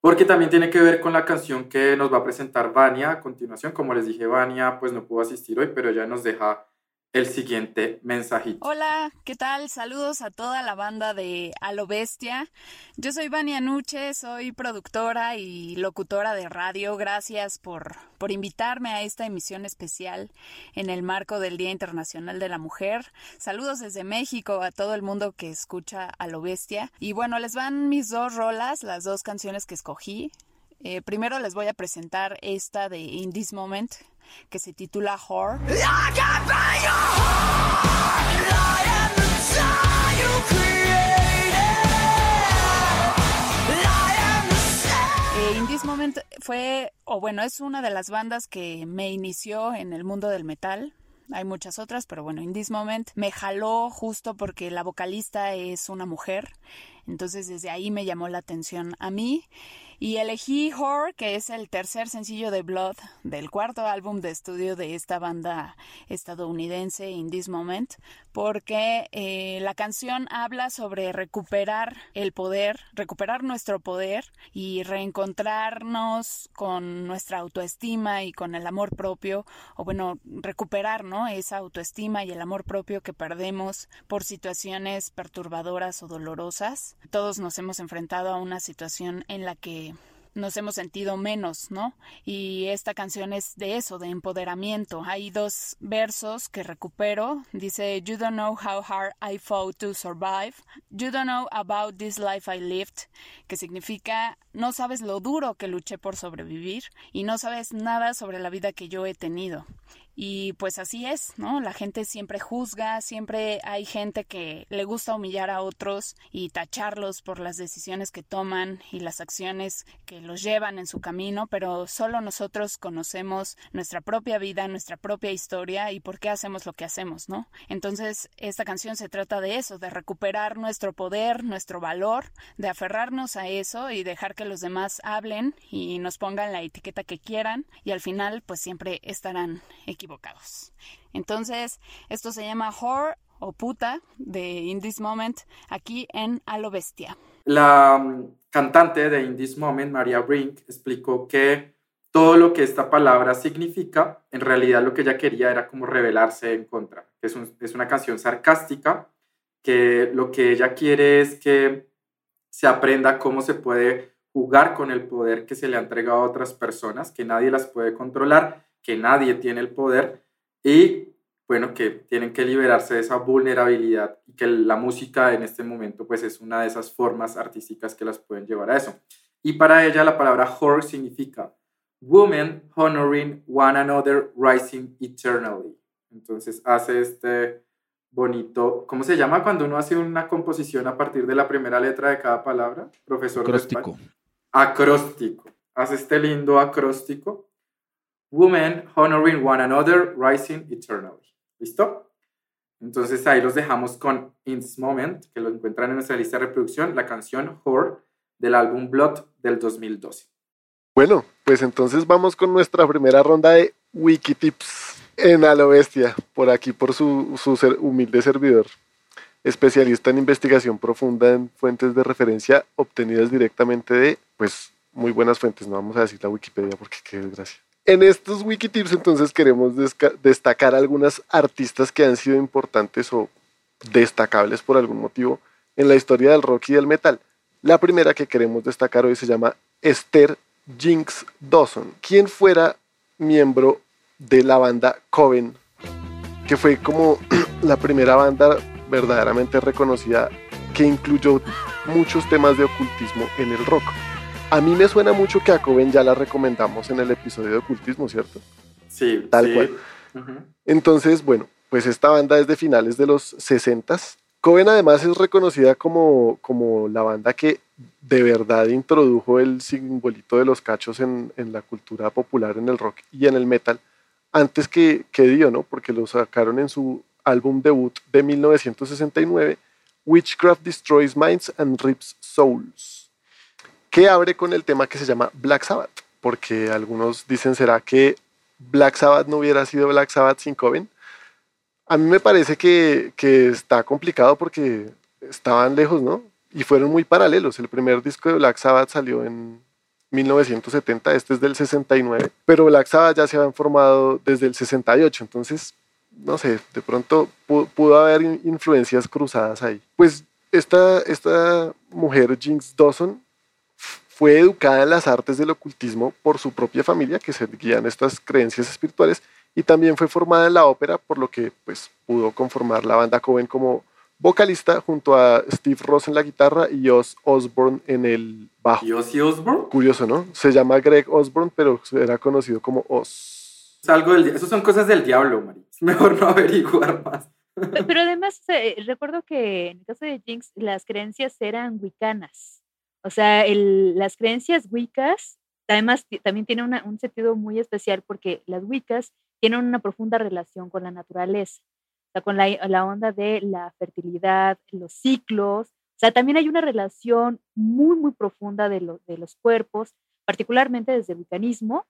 porque también tiene que ver con la canción que nos va a presentar Vania a continuación. Como les dije, Vania pues no pudo asistir hoy, pero ella nos deja el siguiente mensajito. Hola, ¿qué tal? Saludos a toda la banda de A lo Bestia. Yo soy Vania Nuche, soy productora y locutora de radio. Gracias por, por invitarme a esta emisión especial en el marco del Día Internacional de la Mujer. Saludos desde México a todo el mundo que escucha A lo Bestia. Y bueno, les van mis dos rolas, las dos canciones que escogí. Eh, primero les voy a presentar esta de In This Moment, que se titula Whore. Eh, In This Moment fue, o bueno, es una de las bandas que me inició en el mundo del metal. Hay muchas otras, pero bueno, In This Moment me jaló justo porque la vocalista es una mujer. Entonces desde ahí me llamó la atención a mí. Y elegí Horror, que es el tercer sencillo de Blood, del cuarto álbum de estudio de esta banda estadounidense In This Moment, porque eh, la canción habla sobre recuperar el poder, recuperar nuestro poder y reencontrarnos con nuestra autoestima y con el amor propio, o bueno, recuperar ¿no? esa autoestima y el amor propio que perdemos por situaciones perturbadoras o dolorosas. Todos nos hemos enfrentado a una situación en la que nos hemos sentido menos, ¿no? Y esta canción es de eso, de empoderamiento. Hay dos versos que recupero. Dice, You don't know how hard I fought to survive. You don't know about this life I lived. Que significa, no sabes lo duro que luché por sobrevivir y no sabes nada sobre la vida que yo he tenido. Y pues así es, ¿no? La gente siempre juzga, siempre hay gente que le gusta humillar a otros y tacharlos por las decisiones que toman y las acciones que los llevan en su camino, pero solo nosotros conocemos nuestra propia vida, nuestra propia historia y por qué hacemos lo que hacemos, ¿no? Entonces, esta canción se trata de eso, de recuperar nuestro poder, nuestro valor, de aferrarnos a eso y dejar que los demás hablen y nos pongan la etiqueta que quieran y al final pues siempre estarán equivocados. Entonces, esto se llama Whore o puta de In This Moment aquí en A lo Bestia. La um, cantante de In This Moment, Maria Brink, explicó que todo lo que esta palabra significa, en realidad lo que ella quería era como rebelarse en contra. Es, un, es una canción sarcástica que lo que ella quiere es que se aprenda cómo se puede jugar con el poder que se le ha entregado a otras personas, que nadie las puede controlar que nadie tiene el poder y bueno, que tienen que liberarse de esa vulnerabilidad y que la música en este momento pues es una de esas formas artísticas que las pueden llevar a eso. Y para ella la palabra whore significa woman honoring one another rising eternally. Entonces hace este bonito, ¿cómo se llama cuando uno hace una composición a partir de la primera letra de cada palabra? Profesor. Acróstico. Acróstico. Hace este lindo acróstico Women honoring one another, rising eternally. ¿Listo? Entonces ahí los dejamos con In This Moment, que lo encuentran en nuestra lista de reproducción, la canción Whore del álbum Blood del 2012. Bueno, pues entonces vamos con nuestra primera ronda de Wikitips en A lo Bestia, por aquí por su, su ser, humilde servidor, especialista en investigación profunda en fuentes de referencia obtenidas directamente de, pues, muy buenas fuentes, no vamos a decir la Wikipedia porque qué desgracia. En estos Wikitips entonces queremos destacar algunas artistas que han sido importantes o destacables por algún motivo en la historia del rock y del metal. La primera que queremos destacar hoy se llama Esther Jinx Dawson, quien fuera miembro de la banda Coven, que fue como [clears throat] la primera banda verdaderamente reconocida que incluyó muchos temas de ocultismo en el rock. A mí me suena mucho que a Coven ya la recomendamos en el episodio de ocultismo, ¿cierto? Sí, tal sí. cual. Entonces, bueno, pues esta banda es de finales de los 60 Coven además es reconocida como, como la banda que de verdad introdujo el simbolito de los cachos en, en la cultura popular, en el rock y en el metal, antes que, que Dio, ¿no? Porque lo sacaron en su álbum debut de 1969, Witchcraft Destroys Minds and Rips Souls, que abre con el tema que se llama Black Sabbath, porque algunos dicen, ¿será que Black Sabbath no hubiera sido Black Sabbath sin Coven? A mí me parece que, que está complicado porque estaban lejos, ¿no? Y fueron muy paralelos. El primer disco de Black Sabbath salió en 1970, este es del 69, pero Black Sabbath ya se habían formado desde el 68, entonces no sé, de pronto pudo, haber influencias cruzadas ahí. Pues esta, esta mujer, Jinx Dawson, fue educada en las artes del ocultismo por su propia familia, que se guían estas creencias espirituales, y también fue formada en la ópera, por lo que pues, pudo conformar la banda Coven como vocalista junto a Steve Ross en la guitarra y Oz Osborne en el bajo. ¿Y Ozzy Osbourne? Curioso, ¿no? Se llama Greg Osborne, pero era conocido como Oz. algo del, eso son cosas del diablo, Mari. Es mejor no [laughs] averiguar más. Pero además, recuerdo que en el caso de Jinx, las creencias eran wicanas. O sea, las creencias wiccas, además, también tienen un sentido muy especial porque las wiccas tienen una profunda relación con la naturaleza con la, onda de la fertilidad, los ciclos. O sea, también hay una relación muy, muy profunda de, los cuerpos, particularmente desde el mecanismo,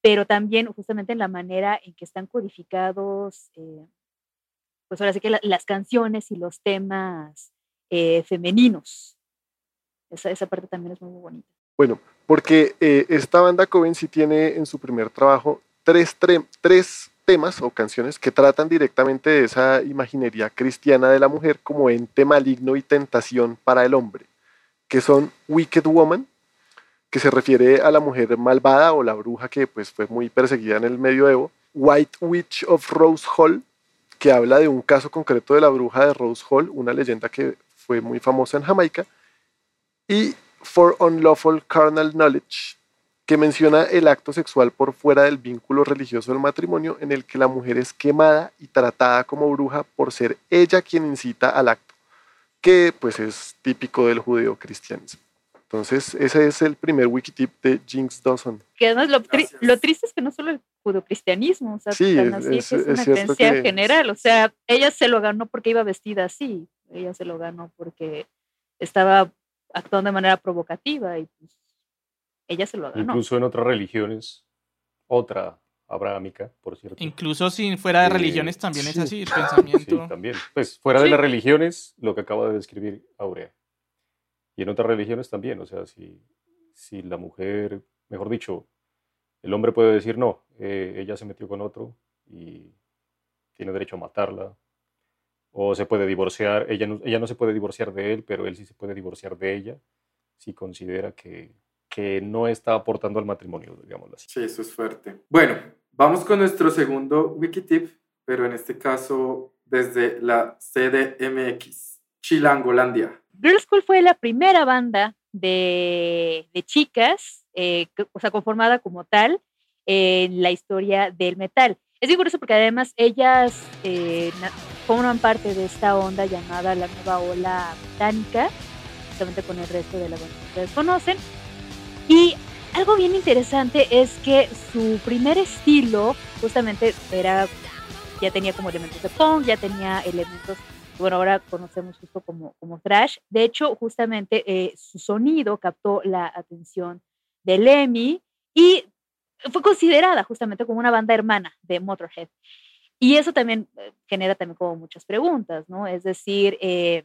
pero también justamente en la manera en que están codificados, eh, pues ahora sí que las canciones y los temas eh, femeninos. Esa, parte también es muy, bonita. Bueno, porque eh, esta banda Coven sí tiene en su primer trabajo tres, tres temas o canciones que tratan directamente de esa imaginería cristiana de la mujer como ente maligno y tentación para el hombre, que son Wicked Woman, que se refiere a la mujer malvada o la bruja que pues fue muy perseguida en el medioevo, White Witch of Rose Hall, que habla de un caso concreto de la bruja de Rose Hall, una leyenda que fue muy famosa en Jamaica, y For Unlawful Carnal Knowledge, que menciona el acto sexual por fuera del vínculo religioso del matrimonio en el que la mujer es quemada y tratada como bruja por ser ella quien incita al acto, que pues es típico del judeo-cristianismo. Entonces, ese es el primer wikitip de Jinx Dawson. Que además lo, triste es que no solo el judeocristianismo, o sea, sí, es, así, es, es, una creencia general, o sea, ella se lo ganó porque iba vestida así, ella se lo ganó porque estaba actuando de manera provocativa y pues ella se lo ganó. Incluso en otras religiones, otra abrahámica, por cierto. Incluso si fuera de eh, religiones también es así el pensamiento. Sí, también. Pues fuera de las religiones, lo que acaba de describir Aurea. Y en otras religiones también, o sea, si, si la mujer, mejor dicho, el hombre puede decir no, eh, ella se metió con otro y tiene derecho a matarla, o se puede divorciar, ella ella no se puede divorciar de él, pero él sí se puede divorciar de ella si considera que, que no está aportando al matrimonio, digámoslo así. Sí, eso es fuerte. Bueno, vamos con nuestro segundo Wikitip, pero en este caso desde la CDMX, Chilangolandia. Girl School fue la primera banda de, de chicas, eh, o sea, conformada como tal en la historia del metal. Es curioso porque además ellas eh, forman parte de esta onda llamada la nueva ola británica, justamente con el resto de la banda que ustedes conocen. Y algo bien interesante es que su primer estilo justamente era, ya tenía como elementos de punk, ya tenía elementos bueno, ahora conocemos justo como, como thrash. De hecho, justamente eh, su sonido captó la atención de Lemmy y fue considerada justamente como una banda hermana de Motorhead. Y eso también eh, genera también como muchas preguntas, ¿no? Es decir, eh,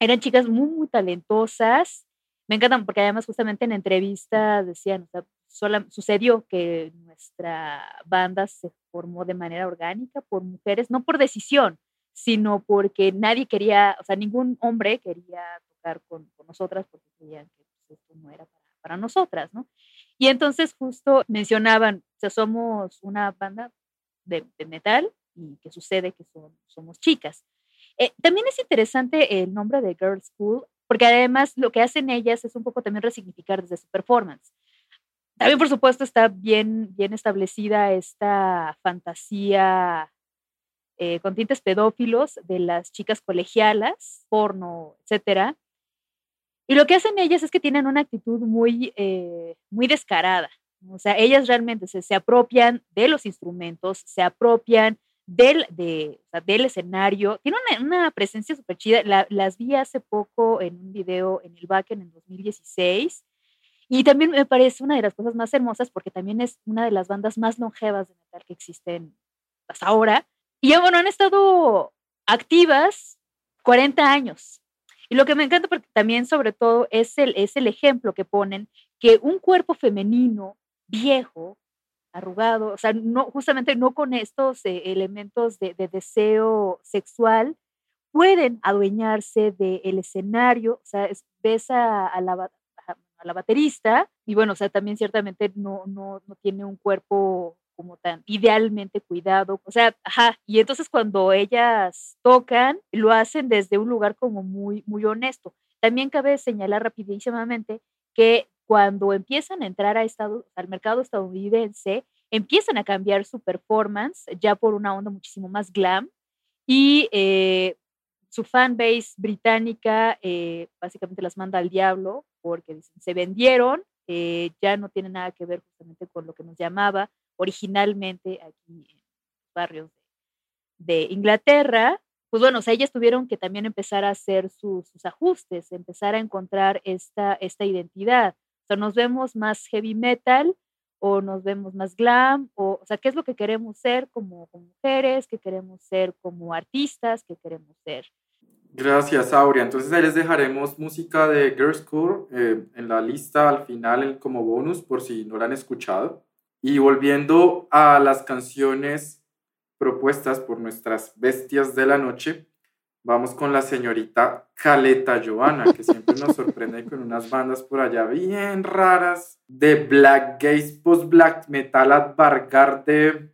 eran chicas muy, muy talentosas, me encantan porque además justamente en entrevistas decían, o sea, sucedió que nuestra banda se formó de manera orgánica por mujeres, no por decisión, sino porque nadie quería, o sea, ningún hombre quería tocar con, nosotras porque creían que pues, esto no era para, nosotras, ¿no? Y entonces justo mencionaban, o sea, somos una banda de, metal y que sucede que son, somos chicas. Eh, también es interesante el nombre de Girl School porque además lo que hacen ellas es un poco también resignificar desde su performance. También, por supuesto, está bien, bien establecida esta fantasía eh, con tintes pedófilos de las chicas colegialas, porno, etcétera. Y lo que hacen ellas es que tienen una actitud muy, eh, muy descarada. O sea, ellas realmente se, se apropian de los instrumentos, se apropian del, de, del escenario. Tiene una, presencia súper chida. las vi hace poco en un video en el Backen en 2016. Y también me parece una de las cosas más hermosas porque también es una de las bandas más longevas de metal que existen hasta ahora. Y ya, bueno, han estado activas 40 años. Y lo que me encanta porque también sobre todo es el, es el ejemplo que ponen que un cuerpo femenino viejo arrugado, o sea, no, justamente no con estos eh, elementos de, deseo sexual, pueden adueñarse del escenario, o sea, ves a, la, a la baterista y bueno, o sea, también ciertamente no, no, no tiene un cuerpo como tan idealmente cuidado, o sea, ajá, y entonces cuando ellas tocan, lo hacen desde un lugar como muy, muy honesto. También cabe señalar rapidísimamente que cuando empiezan a entrar a al mercado estadounidense, empiezan a cambiar su performance ya por una onda muchísimo más glam y eh, su fanbase británica eh, básicamente las manda al diablo porque se vendieron, eh, ya no tiene nada que ver justamente con lo que nos llamaba originalmente aquí en los barrios de, Inglaterra, pues bueno, o sea, ellas tuvieron que también empezar a hacer sus, ajustes, empezar a encontrar esta, esta identidad. Sea, nos vemos más heavy metal o nos vemos más glam, o, o sea, ¿qué es lo que queremos ser como, como mujeres? ¿Qué queremos ser como artistas? ¿Qué queremos ser? Gracias, Aurea. Entonces ahí les dejaremos música de Girls School eh, en la lista al final como bonus por si no la han escuchado. Y volviendo a las canciones propuestas por nuestras bestias de la noche, vamos con la señorita Caleta Joana, que siempre nos sorprende con unas bandas por allá bien raras de black gaze, post black metal, de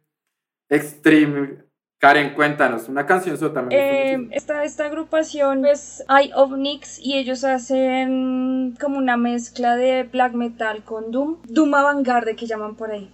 extreme. Karen, cuéntanos, una canción sota. Eh, esta, esta agrupación es Eye of Nix y ellos hacen como una mezcla de black metal con Doom, Doom avant-garde que llaman por ahí.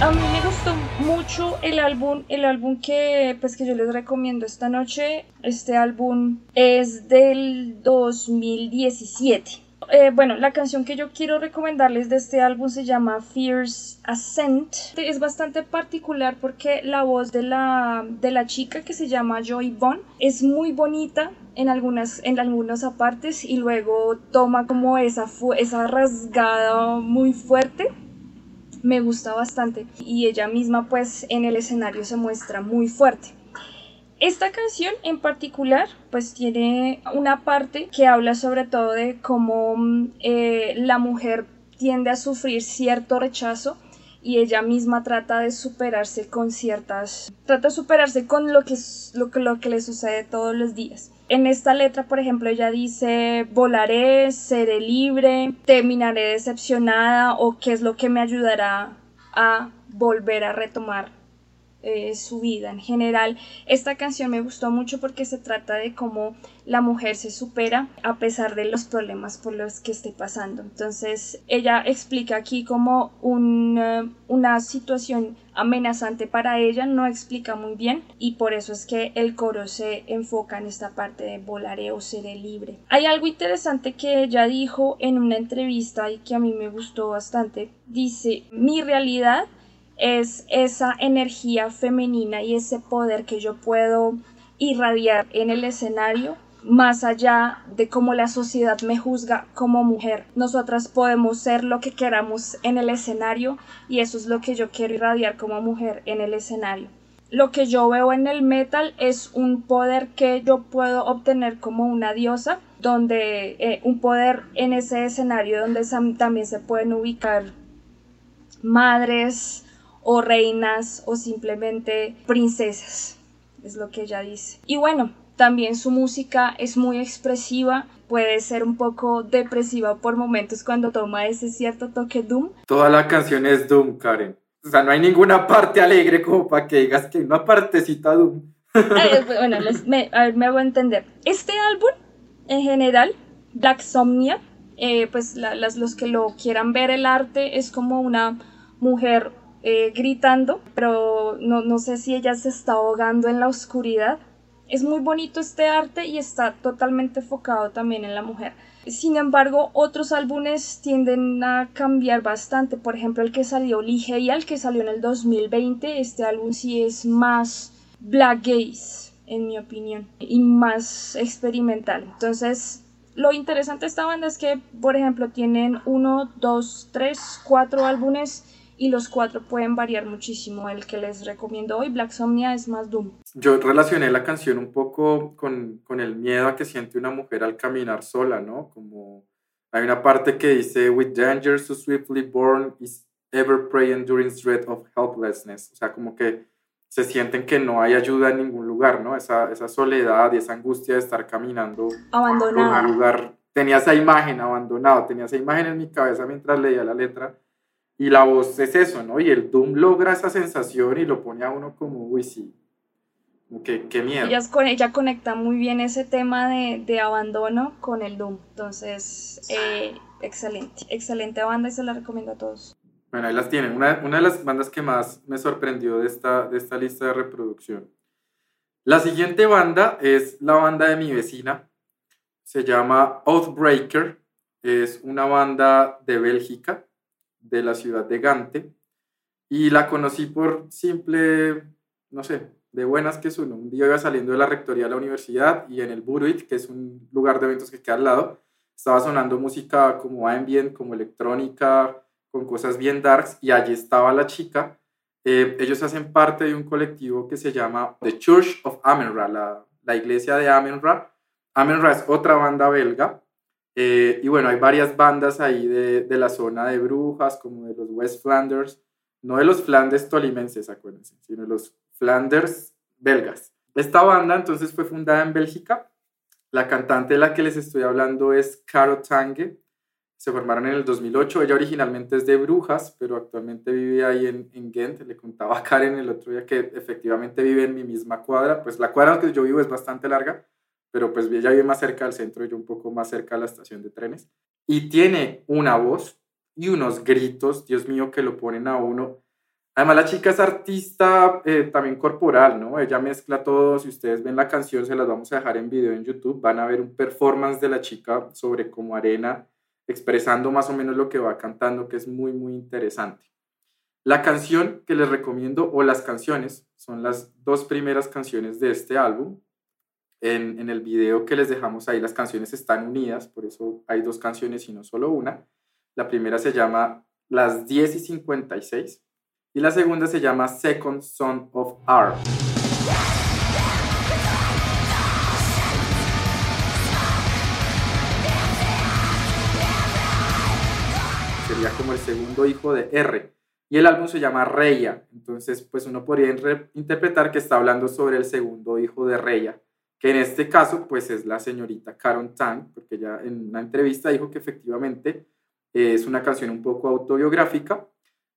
A mí me gustó mucho el álbum, el álbum que pues que yo les recomiendo esta noche. Este álbum es del 2017. Eh, bueno, la canción que yo quiero recomendarles de este álbum se llama Fierce Ascent. Es bastante particular porque la voz de la, de la chica que se llama Joy Bond es muy bonita en algunas, en algunas partes y luego toma como esa, esa rasgada muy fuerte me gusta bastante y ella misma pues en el escenario se muestra muy fuerte. Esta canción en particular pues tiene una parte que habla sobre todo de cómo mm, eh, la mujer tiende a sufrir cierto rechazo y ella misma trata de superarse con ciertas trata de superarse con lo que lo lo que le sucede todos los días en esta letra, por ejemplo, ella dice, volaré, seré libre, terminaré decepcionada o qué es lo que me ayudará a volver a retomar eh, su vida en general. Esta canción me gustó mucho porque se trata de cómo la mujer se supera a pesar de los problemas por los que esté pasando. Entonces ella explica aquí como una situación amenazante para ella, no explica muy bien y por eso es que el coro se enfoca en esta parte de volaré o seré libre. Hay algo interesante que ella dijo en una entrevista y que a mí me gustó bastante. Dice, mi realidad es esa energía femenina y ese poder que yo puedo irradiar en el escenario más allá de cómo la sociedad me juzga como mujer. Nosotras podemos ser lo que queramos en el escenario y eso es lo que yo quiero irradiar como mujer en el escenario. Lo que yo veo en el metal es un poder que yo puedo obtener como una diosa, donde eh, un poder en ese escenario donde también se pueden ubicar madres, o reinas o simplemente princesas, es lo que ella dice. Y bueno, también su música es muy expresiva, puede ser un poco depresiva por momentos cuando toma ese cierto toque Doom. Toda la canción es Doom, Karen. O sea, no hay ninguna parte alegre como para que digas que hay una partecita Doom. [laughs] bueno, me, a ver, me voy a entender. Este álbum, en general, Black Somnia, eh, pues las, los que lo quieran ver el arte, es como una mujer eh, gritando, pero no, no sé si ella se está ahogando en la oscuridad. Es muy bonito este arte y está totalmente enfocado también en la mujer. Sin embargo, otros álbumes tienden a cambiar bastante. Por ejemplo, el que salió Ligeia, el que salió en el 2020, este álbum sí es más black gaze, en mi opinión, y más experimental. Entonces, lo interesante de esta banda es que, por ejemplo, tienen uno, dos, tres, cuatro álbumes y los cuatro pueden variar muchísimo. El que les recomiendo hoy, Black Somnia, es más Doom. Yo relacioné la canción un poco con, con el miedo a que siente una mujer al caminar sola, ¿no? Como hay una parte que dice, with danger so swiftly born is ever praying during dread of helplessness. O sea, como que se sienten que no hay ayuda en ningún lugar, ¿no? Esa, esa soledad y esa angustia de estar caminando abandonado. por un lugar. Tenía esa imagen abandonado, tenía esa imagen en mi cabeza mientras leía la letra. Y la voz es eso, ¿no? Y el Doom logra esa sensación y lo pone a uno como, uy, sí, como que, qué miedo. Ella, ella conecta muy bien ese tema de, de abandono con el Doom. Entonces, eh, excelente, excelente banda y se la recomiendo a todos. Bueno, ahí las tienen. Una, una, de las bandas que más me sorprendió de esta, de esta lista de reproducción. La siguiente banda es la banda de mi vecina. Se llama Oathbreaker. Es una banda de Bélgica, de la ciudad de Gante. Y la conocí por simple, no sé, de buenas que es uno. Un día iba saliendo de la rectoría de la universidad y en el Buruit, que es un lugar de eventos que queda al lado, estaba sonando música como ambient, como electrónica, con cosas bien darks y allí estaba la chica. Eh, ellos hacen parte de un colectivo que se llama The Church of Amenra, la, la iglesia de Amenra. Amenra es otra banda belga. Eh, y bueno, hay varias bandas ahí de, de, la zona de Brujas, como de los West Flanders, no de los Flandes tolimenses, acuérdense, sino los Flanders belgas. Esta banda entonces fue fundada en Bélgica. La cantante de la que les estoy hablando es Caro Tange se formaron en el 2008. Ella originalmente es de Brujas, pero actualmente vive ahí en, en Ghent. Le contaba a Karen el otro día que efectivamente vive en mi misma cuadra. Pues la cuadra que yo vivo es bastante larga, pero pues ella vive más cerca del centro y yo un poco más cerca de la estación de trenes. Y tiene una voz y unos gritos, Dios mío, que lo ponen a uno. Además, la chica es artista eh, también corporal, ¿no? Ella mezcla todo. Si ustedes ven la canción, se las vamos a dejar en video en YouTube. Van a ver un performance de la chica sobre como arena expresando más o menos lo que va cantando, que es muy, muy interesante. La canción que les recomiendo, o las canciones, son las dos primeras canciones de este álbum. En, en, el video que les dejamos ahí, las canciones están unidas, por eso hay dos canciones y no solo una. La primera se llama Las 10 y 56 y la segunda se llama Second Son of Art. sería como el segundo hijo de R. Y el álbum se llama Reya. Entonces, pues uno podría interpretar que está hablando sobre el segundo hijo de Reya, que en este caso, pues es la señorita Caron Tang, porque ella en una entrevista dijo que efectivamente es una canción un poco autobiográfica,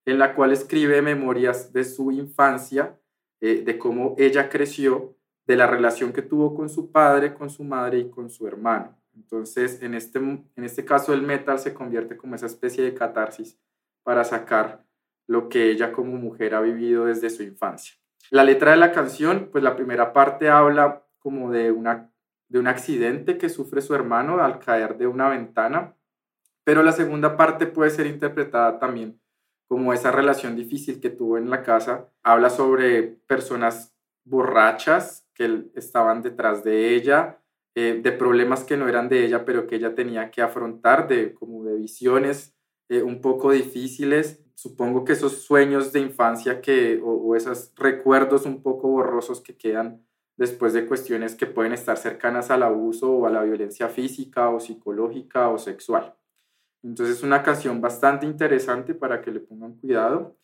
en la cual escribe memorias de su infancia, eh, de cómo ella creció, de la relación que tuvo con su padre, con su madre y con su hermano. Entonces, en este, en este caso, el metal se convierte como esa especie de catarsis para sacar lo que ella como mujer ha vivido desde su infancia. La letra de la canción, pues la primera parte habla como de, una, de un accidente que sufre su hermano al caer de una ventana, pero la segunda parte puede ser interpretada también como esa relación difícil que tuvo en la casa. Habla sobre personas borrachas que estaban detrás de ella, eh, de problemas que no eran de ella, pero que ella tenía que afrontar, de como de visiones eh, un poco difíciles. Supongo que esos sueños de infancia que, o, esos recuerdos un poco borrosos que quedan después de cuestiones que pueden estar cercanas al abuso o a la violencia física o psicológica o sexual. Entonces es una canción bastante interesante para que le pongan cuidado.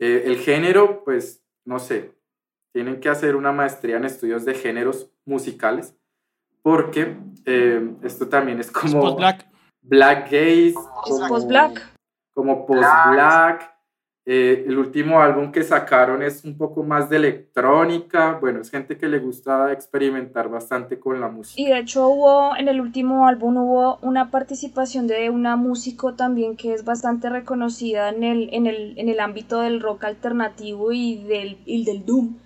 Eh, el género, pues no sé, tienen que hacer una maestría en estudios de géneros musicales porque eh, esto también es como post black black gaze como post eh, el último álbum que sacaron es un poco más de electrónica. Bueno es gente que le gusta experimentar bastante con la música. Y de hecho hubo en el último álbum hubo una participación de una músico también que es bastante reconocida en el en el, en el ámbito del rock alternativo y del, y del doom.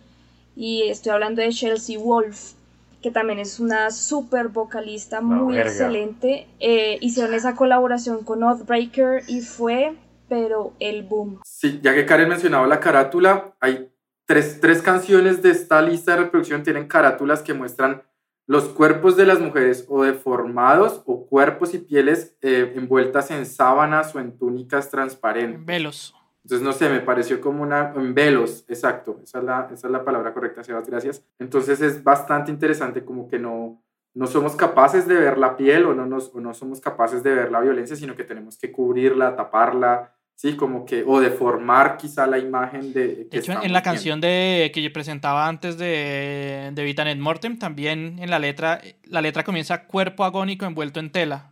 Y estoy hablando de Chelsea Wolf que también es una súper vocalista muy excelente. Eh, hicieron esa colaboración con Oathbreaker y fue, pero el boom. Sí, ya que Karen mencionaba la carátula, hay tres, tres canciones de esta lista de reproducción tienen carátulas que muestran los cuerpos de las mujeres o deformados o cuerpos y pieles eh, envueltas en sábanas o en túnicas transparentes. Velos. Entonces, no sé, me pareció como una, en velos, exacto, esa es la, esa es la palabra correcta, Sebas, gracias. Entonces es bastante interesante como que no, no somos capaces de ver la piel o no, nos, o no somos capaces de ver la violencia, sino que tenemos que cubrirla, taparla, sí, como que, o deformar quizá la imagen de... de hecho, en la canción de, que yo presentaba antes de, de Vitanet Mortem, también en la letra, la letra comienza cuerpo agónico envuelto en tela.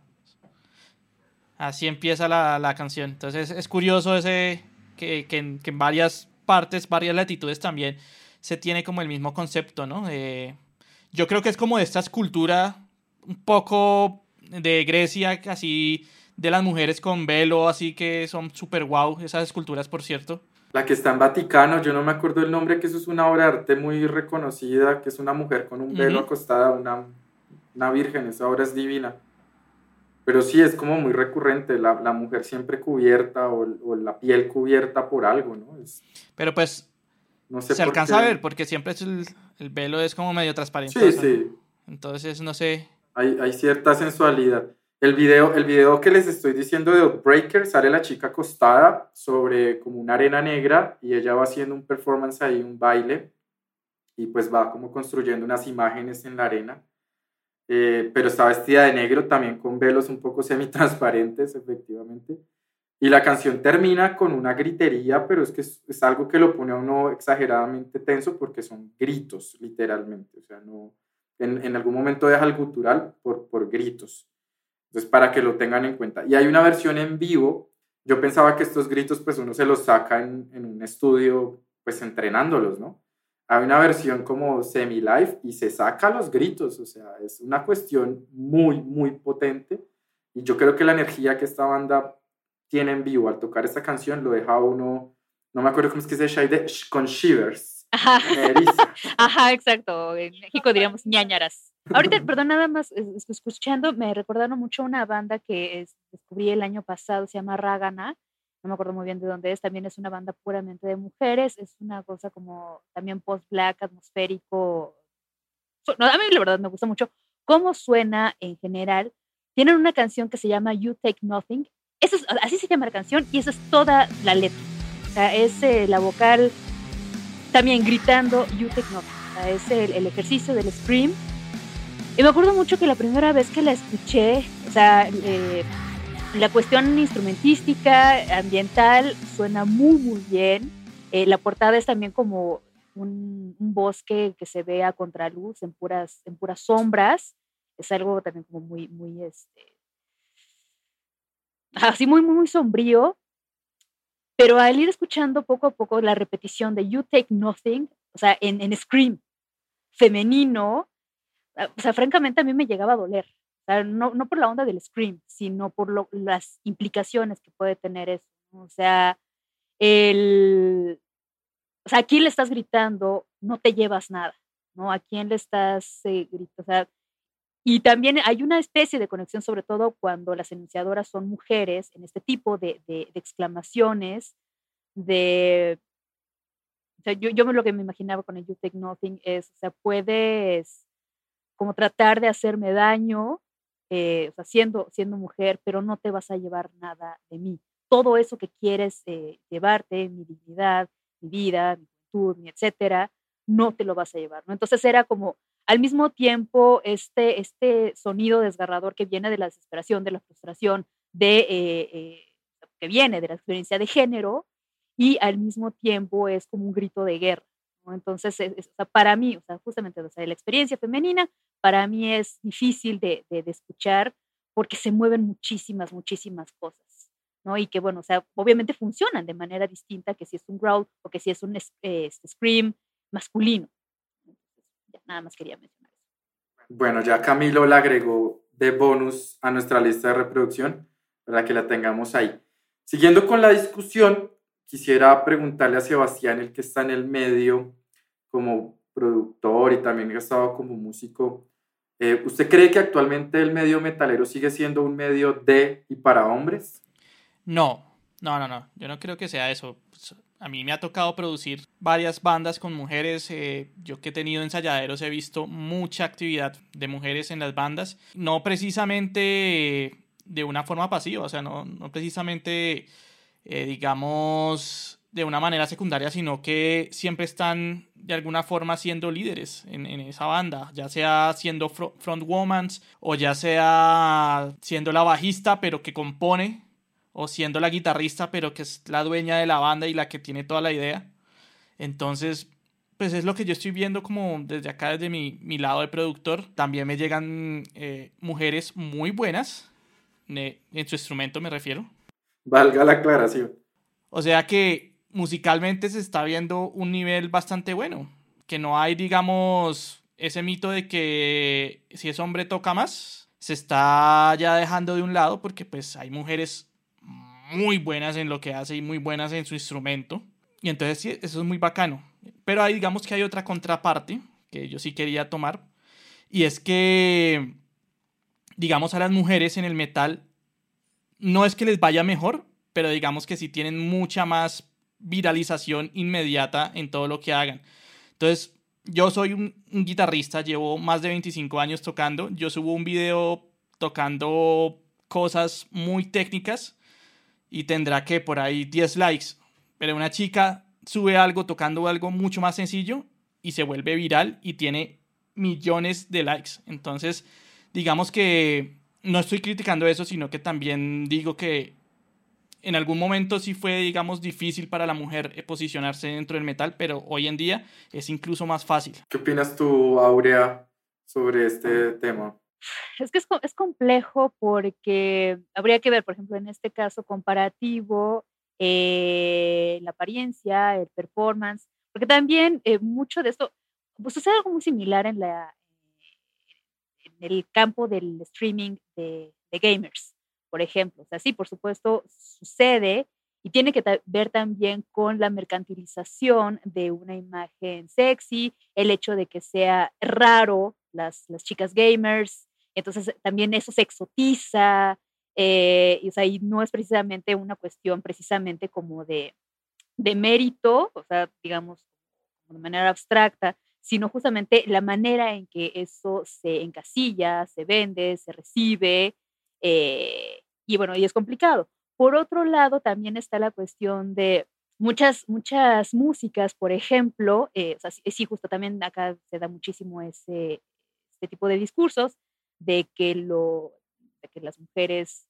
Así empieza la, la canción. Entonces es curioso ese, que, que, en, que, en, varias partes, varias latitudes también se tiene como el mismo concepto, ¿no? Eh, yo creo que es como de esta escultura un poco de Grecia, así de las mujeres con velo, así que son súper guau, esas esculturas, por cierto. La que está en Vaticano, yo no me acuerdo el nombre, que eso es una obra de arte muy reconocida, que es una mujer con un velo uh -huh. acostada, una, una virgen, esa obra es divina. Pero sí, es como muy recurrente, la, la mujer siempre cubierta o, o, la piel cubierta por algo, ¿no? Es, Pero pues no sé se alcanza qué. a ver, porque siempre es el, el, velo es como medio transparente. Sí, sí. Entonces, no sé. Hay, hay cierta sensualidad. El video, el video que les estoy diciendo de Outbreaker sale la chica acostada sobre como una arena negra y ella va haciendo un performance ahí, un baile, y pues va como construyendo unas imágenes en la arena. Eh, pero está vestida de negro también con velos un poco [laughs] semitransparentes, efectivamente. Y la canción termina con una gritería, pero es que es, algo que lo pone a uno exageradamente tenso porque son gritos, literalmente. O sea, no, en, en algún momento deja el gutural por, por gritos. Entonces, para que lo tengan en cuenta. Y hay una versión en vivo. Yo pensaba que estos gritos, pues uno se los saca en, un estudio, pues entrenándolos, ¿no? hay una versión como semi-live y se saca los gritos, o sea, es una cuestión muy, muy potente. Y yo creo que la energía que esta banda tiene en vivo al tocar esta canción lo deja uno, no me acuerdo cómo es que se dice, con shivers. Ajá. [laughs] Ajá, exacto. En México diríamos ñañaras. Ahorita, perdón, nada más escuchando, me recordaron mucho una banda que es, descubrí el año pasado, se llama Ragana no me acuerdo muy bien de dónde es, también es una banda puramente de mujeres, es una cosa como también post-black, atmosférico. No, a mí la verdad me gusta mucho cómo suena en general. Tienen una canción que se llama You Take Nothing, eso es, así se llama la canción y esa es toda la letra. O sea, es eh, la vocal también gritando You Take sea, es el, el ejercicio del scream. Y me acuerdo mucho que la primera vez que la escuché, o sea, eh, la cuestión instrumentística, ambiental, suena muy, muy bien. Eh, la portada es también como un, un, bosque que se ve a contraluz, en puras, en puras sombras. Es algo también como muy, muy, este, así muy, muy sombrío. Pero al ir escuchando poco a poco la repetición de You Take Nothing, o sea, en, en Scream femenino, o sea, francamente a mí me llegaba a doler sea, no, no, por la onda del scream, sino por las implicaciones que puede tener eso. O sea, el, o sea, a le estás gritando, no te llevas nada, ¿no? A quién le estás eh, gritando, o y también hay una especie de conexión, sobre todo cuando las enunciadoras son mujeres, en este tipo de, de, de exclamaciones, de... O sea, yo, yo lo que me imaginaba con el You Take Nothing es, o sea, puedes como tratar de hacerme daño, eh, o sea, siendo, siendo mujer, pero no te vas a llevar nada de mí. Todo eso que quieres eh, llevarte, mi dignidad, mi vida, mi juventud, mi etcétera, no te lo vas a llevar, ¿no? Entonces era como, al mismo tiempo, este, este sonido desgarrador que viene de la desesperación, de la frustración, de, eh, eh, que viene de la experiencia de género, y al mismo tiempo es como un grito de guerra. Entonces, para mí, o sea, justamente o sea, la experiencia femenina para mí es difícil de, de, escuchar porque se mueven muchísimas, muchísimas cosas, ¿no? Y que, bueno, o sea, obviamente funcionan de manera distinta que si es un growl o que si es un eh, scream masculino. Nada más quería mencionar eso. Bueno, ya Camilo la agregó de bonus a nuestra lista de reproducción para que la tengamos ahí. Siguiendo con la discusión, quisiera preguntarle a Sebastián, el que está en el medio, como productor y también ha estado como músico, eh, ¿usted cree que actualmente el medio metalero sigue siendo un medio de y para hombres? No, no, no, no. Yo no creo que sea eso. A mí me ha tocado producir varias bandas con mujeres. Eh, yo que he tenido ensayaderos he visto mucha actividad de mujeres en las bandas. No precisamente de una forma pasiva, o sea, no, precisamente eh, digamos, de una manera secundaria, sino que siempre están de alguna forma siendo líderes en, esa banda, ya sea siendo frontwoman o ya sea siendo la bajista, pero que compone, o siendo la guitarrista, pero que es la dueña de la banda y la que tiene toda la idea. Entonces, pues es lo que yo estoy viendo como desde acá, desde mi, lado de productor. También me llegan eh, mujeres muy buenas, en su instrumento me refiero. Valga la aclaración. O sea que musicalmente se está viendo un nivel bastante bueno. Que no hay, digamos, ese mito de que si es hombre toca más. Se está ya dejando de un lado porque pues hay mujeres muy buenas en lo que hace y muy buenas en su instrumento. Y entonces sí, eso es muy bacano. Pero ahí digamos que hay otra contraparte que yo sí quería tomar. Y es que, digamos, a las mujeres en el metal no es que les vaya mejor, pero digamos que sí tienen mucha más viralización inmediata en todo lo que hagan. Entonces, yo soy un, guitarrista, llevo más de 25 años tocando. Yo subo un video tocando cosas muy técnicas y tendrá que por ahí 10 likes. Pero una chica sube algo tocando algo mucho más sencillo y se vuelve viral y tiene millones de likes. Entonces, digamos que no estoy criticando eso, sino que también digo que en algún momento sí fue, digamos, difícil para la mujer posicionarse dentro del metal, pero hoy en día es incluso más fácil. ¿Qué opinas tú, Aurea, sobre este tema? Es que es, complejo porque habría que ver, por ejemplo, en este caso comparativo, eh, la apariencia, el performance, porque también eh, mucho de esto, pues sucede algo muy similar en, la, en el campo del streaming de, de gamers por ejemplo. O sea, sí, por supuesto, sucede y tiene que ver también con la mercantilización de una imagen sexy, el hecho de que sea raro las, chicas gamers, entonces también eso se exotiza, eh, y, o sea, y no es precisamente una cuestión precisamente como de, de mérito, o sea, digamos, de manera abstracta, sino justamente la manera en que eso se encasilla, se vende, se recibe, eh, y bueno, y es complicado. Por otro lado, también está la cuestión de muchas, muchas músicas, por ejemplo, eh, o sea, sí, justo también acá se da muchísimo ese, este tipo de discursos de que, lo, de que las mujeres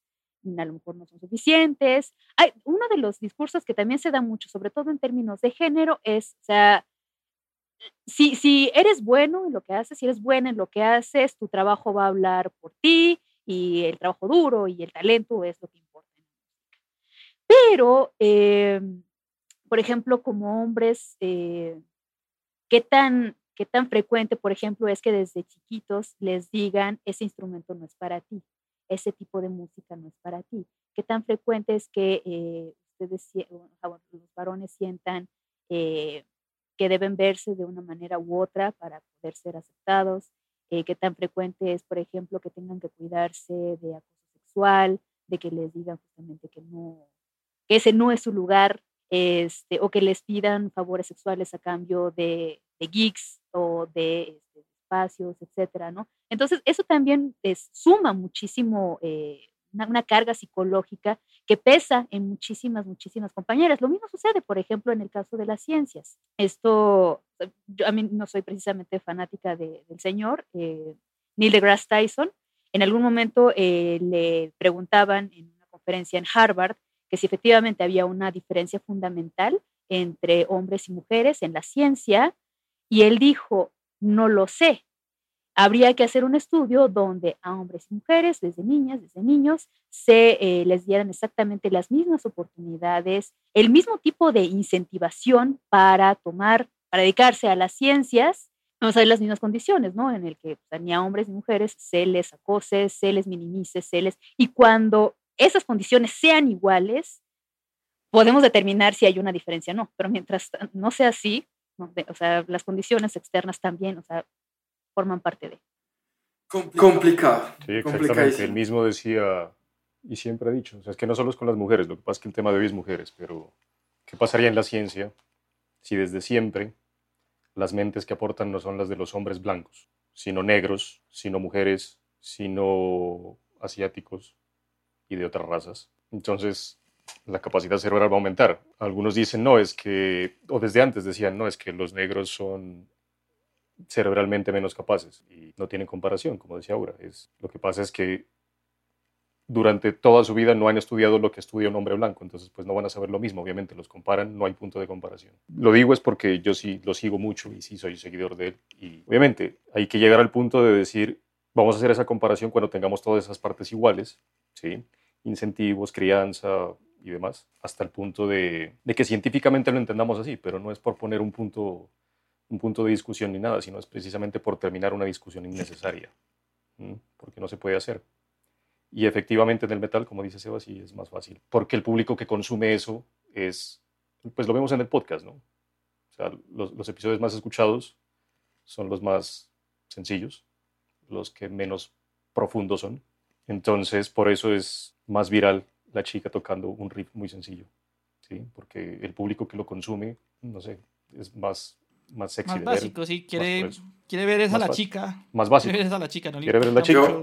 a lo mejor no son suficientes. Hay, uno de los discursos que también se da mucho, sobre todo en términos de género, es, o sea, si, si eres bueno en lo que haces, si eres buena en lo que haces, tu trabajo va a hablar por ti, y el trabajo duro y el talento es lo que importa. Pero, em, por ejemplo, como hombres, eh, ¿qué, tan, ¿qué tan frecuente, por ejemplo, es que desde chiquitos les digan, ese instrumento no es para ti, ese tipo de música no es para ti? ¿Qué tan frecuente es que eh, ustedes, los varones sientan eh, que deben verse de una manera u otra para poder ser aceptados? eh, qué tan frecuente es, por ejemplo, que tengan que cuidarse de acoso sexual, de que les digan justamente que no, que ese no es su lugar, este, o que les pidan favores sexuales a cambio de, de geeks o de este, espacios, etcétera, ¿no? Entonces, eso también es, suma muchísimo eh, una, carga psicológica que pesa en muchísimas, muchísimas compañeras. Lo mismo sucede, por ejemplo, en el caso de las ciencias. Esto, yo a mí no soy precisamente fanática del señor eh, Neil deGrasse Tyson. En algún momento eh, le preguntaban en una conferencia en Harvard que si efectivamente había una diferencia fundamental entre hombres y mujeres en la ciencia, y él dijo, no lo sé, habría que hacer un estudio donde a hombres y mujeres, desde niñas, desde niños, se eh, les dieran exactamente las mismas oportunidades, el mismo tipo de incentivación para tomar, para dedicarse a las ciencias, vamos a ver las mismas condiciones, ¿no? En el que ni a hombres ni mujeres se les acose, se les minimice, se les... Y cuando esas condiciones sean iguales, podemos determinar si hay una diferencia o no, pero mientras no sea así, o sea, las condiciones externas también, o sea, forman parte de. Complicado. Sí, exactamente. Él mismo decía, y siempre ha dicho, o sea, es que no solo es con las mujeres, lo que pasa es que el tema de hoy es mujeres, pero ¿qué pasaría en la ciencia si desde siempre las mentes que aportan no son las de los hombres blancos, sino negros, sino mujeres, sino asiáticos y de otras razas? Entonces, la capacidad cerebral va a aumentar. Algunos dicen, no, es que, o desde antes decían, no, es que los negros son cerebralmente menos capaces y no tienen comparación, como decía Aura. Lo que pasa es que durante toda su vida no han estudiado lo que estudia un hombre blanco, entonces pues no van a saber lo mismo, obviamente los comparan, no hay punto de comparación. Lo digo es porque yo sí lo sigo mucho y sí soy seguidor de él y obviamente hay que llegar al punto de decir, vamos a hacer esa comparación cuando tengamos todas esas partes iguales, ¿sí? Incentivos, crianza y demás, hasta el punto de, que científicamente lo entendamos así, pero no es por poner un punto, un punto de discusión ni nada, sino es precisamente por terminar una discusión innecesaria, porque no se puede hacer. Y efectivamente en el metal, como dice Sebas, sí es más fácil, porque el público que consume eso es, pues lo vemos en el podcast, ¿no? O sea, los episodios más escuchados son los más sencillos, los que menos profundos son. Entonces, por eso es más viral la chica tocando un riff muy sencillo, ¿sí? Porque el público que lo consume, no sé, es más más sexy. Más básico, sí. Quiere, quiere ver esa la chica. Más básico. Quiere ver esa la chica, no Quiere ver la chica.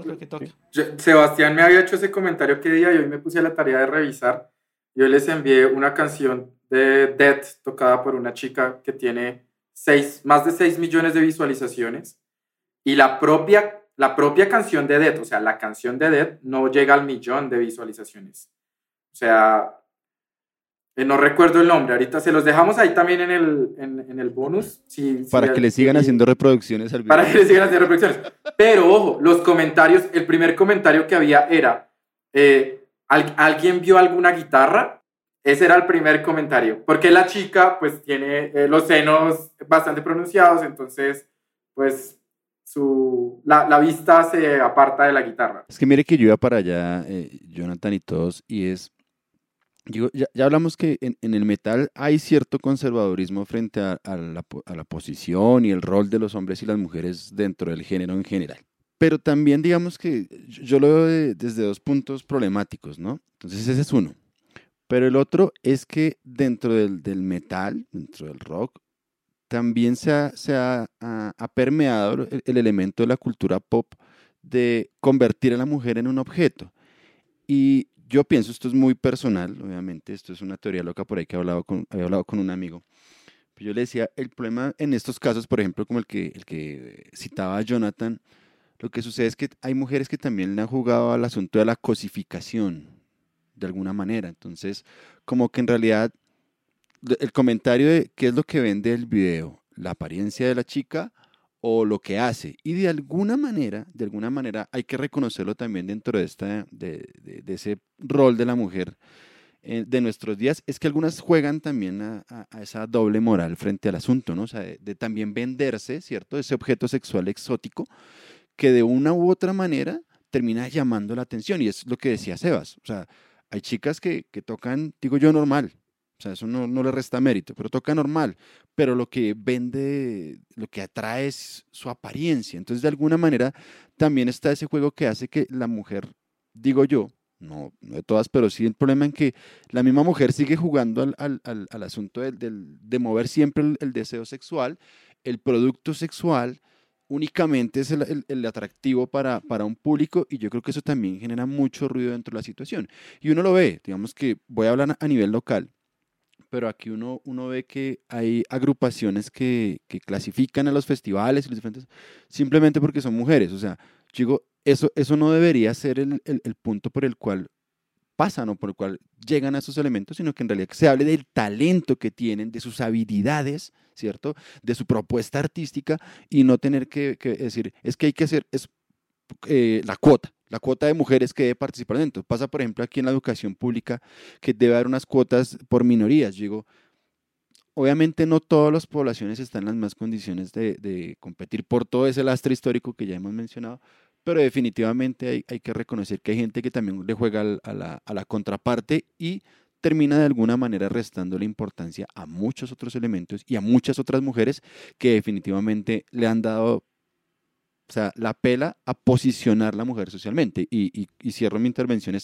Sebastián me había hecho ese comentario que día y hoy me puse a la tarea de revisar. Yo les envié una canción de Dead tocada por una chica que tiene seis, más de 6 millones de visualizaciones. Y la propia, la propia canción de Dead, o sea, la canción de Dead no llega al millón de visualizaciones. O sea, eh, no recuerdo el nombre, ahorita se los dejamos ahí también en el, en, el bonus. para que le sigan haciendo reproducciones al video. Para que le sigan haciendo reproducciones. Pero ojo, los comentarios, el primer comentario que había era, eh, ¿alguien vio alguna guitarra? Ese era el primer comentario, porque la chica pues tiene eh, los senos bastante pronunciados, entonces pues su, la, la, vista se aparta de la guitarra. Es que mire que yo iba para allá, Jonathan y todos, y es ya, hablamos que en, el metal hay cierto conservadurismo frente a, la, posición y el rol de los hombres y las mujeres dentro del género en general. Pero también digamos que yo lo veo desde dos puntos problemáticos, ¿no? Entonces ese es uno. Pero el otro es que dentro del, metal, dentro del rock, también se ha, permeado el elemento de la cultura pop de convertir a la mujer en un objeto. Y yo pienso, esto es muy personal, obviamente, esto es una teoría loca por ahí que he hablado con, había hablado con un amigo. Yo le decía, el problema en estos casos, por ejemplo, como el que, el que citaba Jonathan, lo que sucede es que hay mujeres que también le han jugado al asunto de la cosificación, de alguna manera. Entonces, como que en realidad, el comentario de qué es lo que vende el video, la apariencia de la chica o lo que hace. Y de alguna manera, de alguna manera hay que reconocerlo también dentro de, esta, de, de, ese rol de la mujer eh, de nuestros días, es que algunas juegan también a, esa doble moral frente al asunto, ¿no? O sea, de, también venderse, ¿cierto? Ese objeto sexual exótico que de una u otra manera termina llamando la atención. Y es lo que decía Sebas. O sea, hay chicas que, que tocan, digo yo, normal, o sea, eso no, le resta mérito, pero toca normal. Pero lo que vende, lo que atrae es su apariencia. Entonces, de alguna manera, también está ese juego que hace que la mujer, digo yo, no, no de todas, pero sí el problema en que la misma mujer sigue jugando al, asunto de mover siempre el, deseo sexual, el producto sexual únicamente es el, atractivo para, para, un público y yo creo que eso también genera mucho ruido dentro de la situación. Y uno lo ve, digamos que voy a hablar a nivel local pero aquí uno, uno ve que hay agrupaciones que, que clasifican a los festivales y los diferentes simplemente porque son mujeres. O sea, digo, eso, eso no debería ser el, el, punto por el cual pasan o por el cual llegan a esos elementos, sino que en realidad se hable del talento que tienen, de sus habilidades, ¿cierto? De su propuesta artística y no tener que, que decir, es que hay que hacer es, eh, la cuota la cuota de mujeres que debe participar dentro. Pasa, por ejemplo, aquí en la educación pública, que debe haber unas cuotas por minorías. digo, obviamente no todas las poblaciones están en las más condiciones de, competir por todo ese lastre histórico que ya hemos mencionado, pero definitivamente hay, que reconocer que hay gente que también le juega a la, a la contraparte y termina de alguna manera restando la importancia a muchos otros elementos y a muchas otras mujeres que definitivamente le han dado o sea, la pela a posicionar la mujer socialmente. Y, cierro mi intervención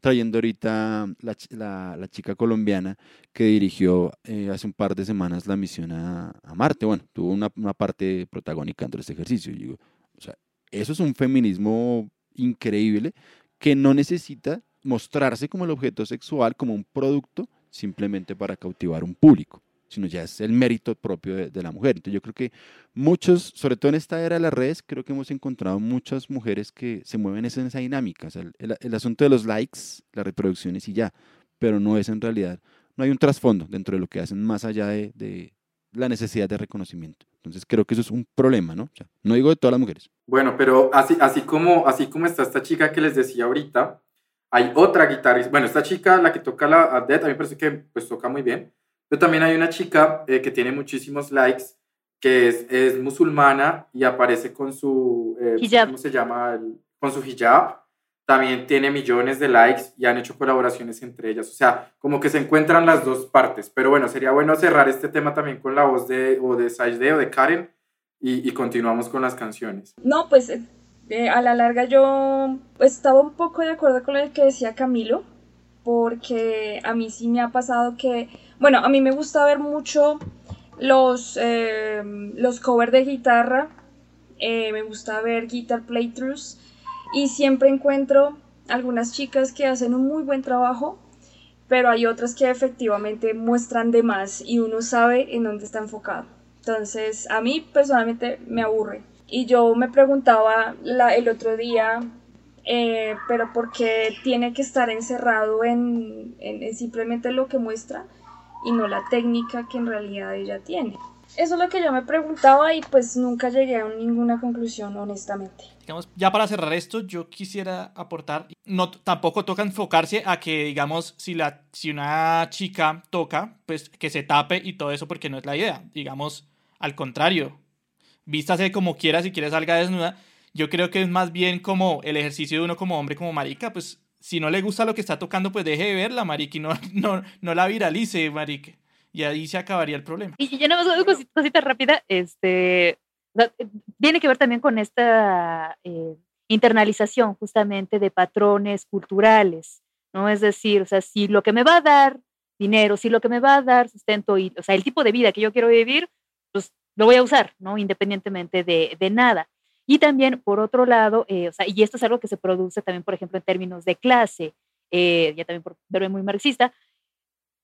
trayendo ahorita la, la, chica colombiana que dirigió eh, hace un par de semanas la misión a, Marte. Bueno, tuvo una, una, parte protagónica dentro de este ejercicio. digo, o sea, eso es un feminismo increíble que no necesita mostrarse como el objeto sexual, como un producto, simplemente para cautivar un público, sino ya es el mérito propio de, la mujer. Entonces yo creo que muchos, sobre todo en esta era de las redes, creo que hemos encontrado muchas mujeres que se mueven en esa dinámica. el, asunto de los likes, las reproducciones y ya, pero no es en realidad, no hay un trasfondo dentro de lo que hacen más allá de, la necesidad de reconocimiento. Entonces creo que eso es un problema, ¿no? no digo de todas las mujeres. Bueno, pero así, así, como, así como está esta chica que les decía ahorita, hay otra guitarrista, bueno, esta chica, la que toca la Dead, a mí me parece que pues toca muy bien, pero también hay una chica eh, que tiene muchísimos likes, que es, es musulmana y aparece con su, eh, ¿cómo se llama? con su hijab, también tiene millones de likes y han hecho colaboraciones entre ellas. O sea, como que se encuentran las dos partes. Pero bueno, sería bueno cerrar este tema también con la voz de, o de Sajde o de Karen y, y continuamos con las canciones. No, pues eh, a la larga yo estaba un poco de acuerdo con lo que decía Camilo, porque a mí sí me ha pasado que, bueno, a mí me gusta ver mucho los, eh, los covers de guitarra, eh, me gusta ver guitar playthroughs y siempre encuentro algunas chicas que hacen un muy buen trabajo, pero hay otras que efectivamente muestran de más y uno sabe en dónde está enfocado. Entonces, a mí personalmente me aburre. Y yo me preguntaba el otro día, eh, pero ¿por qué tiene que estar encerrado en, simplemente lo que muestra y no la técnica que en realidad ella tiene? Eso es lo que yo me preguntaba y pues nunca llegué a ninguna conclusión, honestamente. Digamos, ya para cerrar esto, yo quisiera aportar, no, tampoco toca enfocarse a que, digamos, si, la, si una chica toca, pues que se tape y todo eso porque no es la idea. Digamos, al contrario, vístase como quiera, si quiere salga desnuda. Yo creo que es más bien como el ejercicio de uno como hombre, como marica, pues si no le gusta lo que está tocando, pues deje de verla, marica, y no, [laughs] no, no la viralice, marica. Y ahí se acabaría el problema. Y yo nada más una cosita, rápida, este, tiene que ver también con esta eh, internalización justamente de patrones culturales, ¿no? Es decir, o sea, si lo que me va a dar dinero, si lo que me va a dar sustento, y, o sea, el tipo de vida que yo quiero vivir, pues lo voy a usar, ¿no? Independientemente de, de nada. Y también, por otro lado, eh, o sea, y esto es algo que se produce también, por ejemplo, en términos de clase, eh, ya también por verme muy marxista,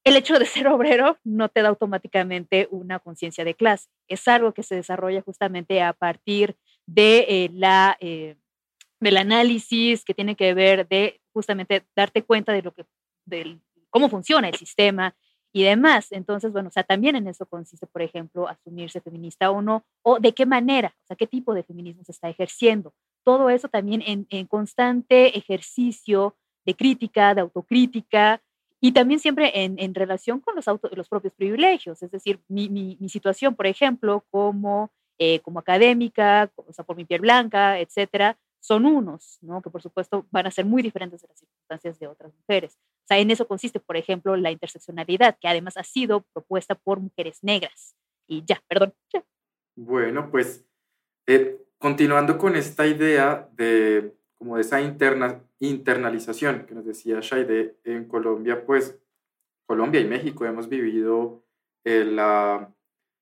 el hecho de [laughs] ser obrero no te da automáticamente una conciencia de clase. Es algo que se desarrolla justamente a partir de eh, la, del análisis que tiene que ver de justamente darte cuenta de lo que, de cómo funciona el sistema, y demás. Entonces, bueno, o sea, también en eso consiste, por ejemplo, asumirse feminista o no, o de qué manera, o sea, qué tipo de feminismo se está ejerciendo. Todo eso también en, constante ejercicio de crítica, de autocrítica, y también siempre en, relación con los, los propios privilegios, es decir, mi, mi, situación, por ejemplo, como, eh, como académica, o sea, por mi piel blanca, etcétera, son unos, ¿no? que por supuesto van a ser muy diferentes de las circunstancias de otras mujeres. O sea, en eso consiste, por ejemplo, la interseccionalidad, que además ha sido propuesta por mujeres negras. Y ya, perdón. Bueno, pues eh, continuando con esta idea de como de esa interna, internalización que nos decía Shaide, en Colombia, pues Colombia y México hemos vivido eh, la,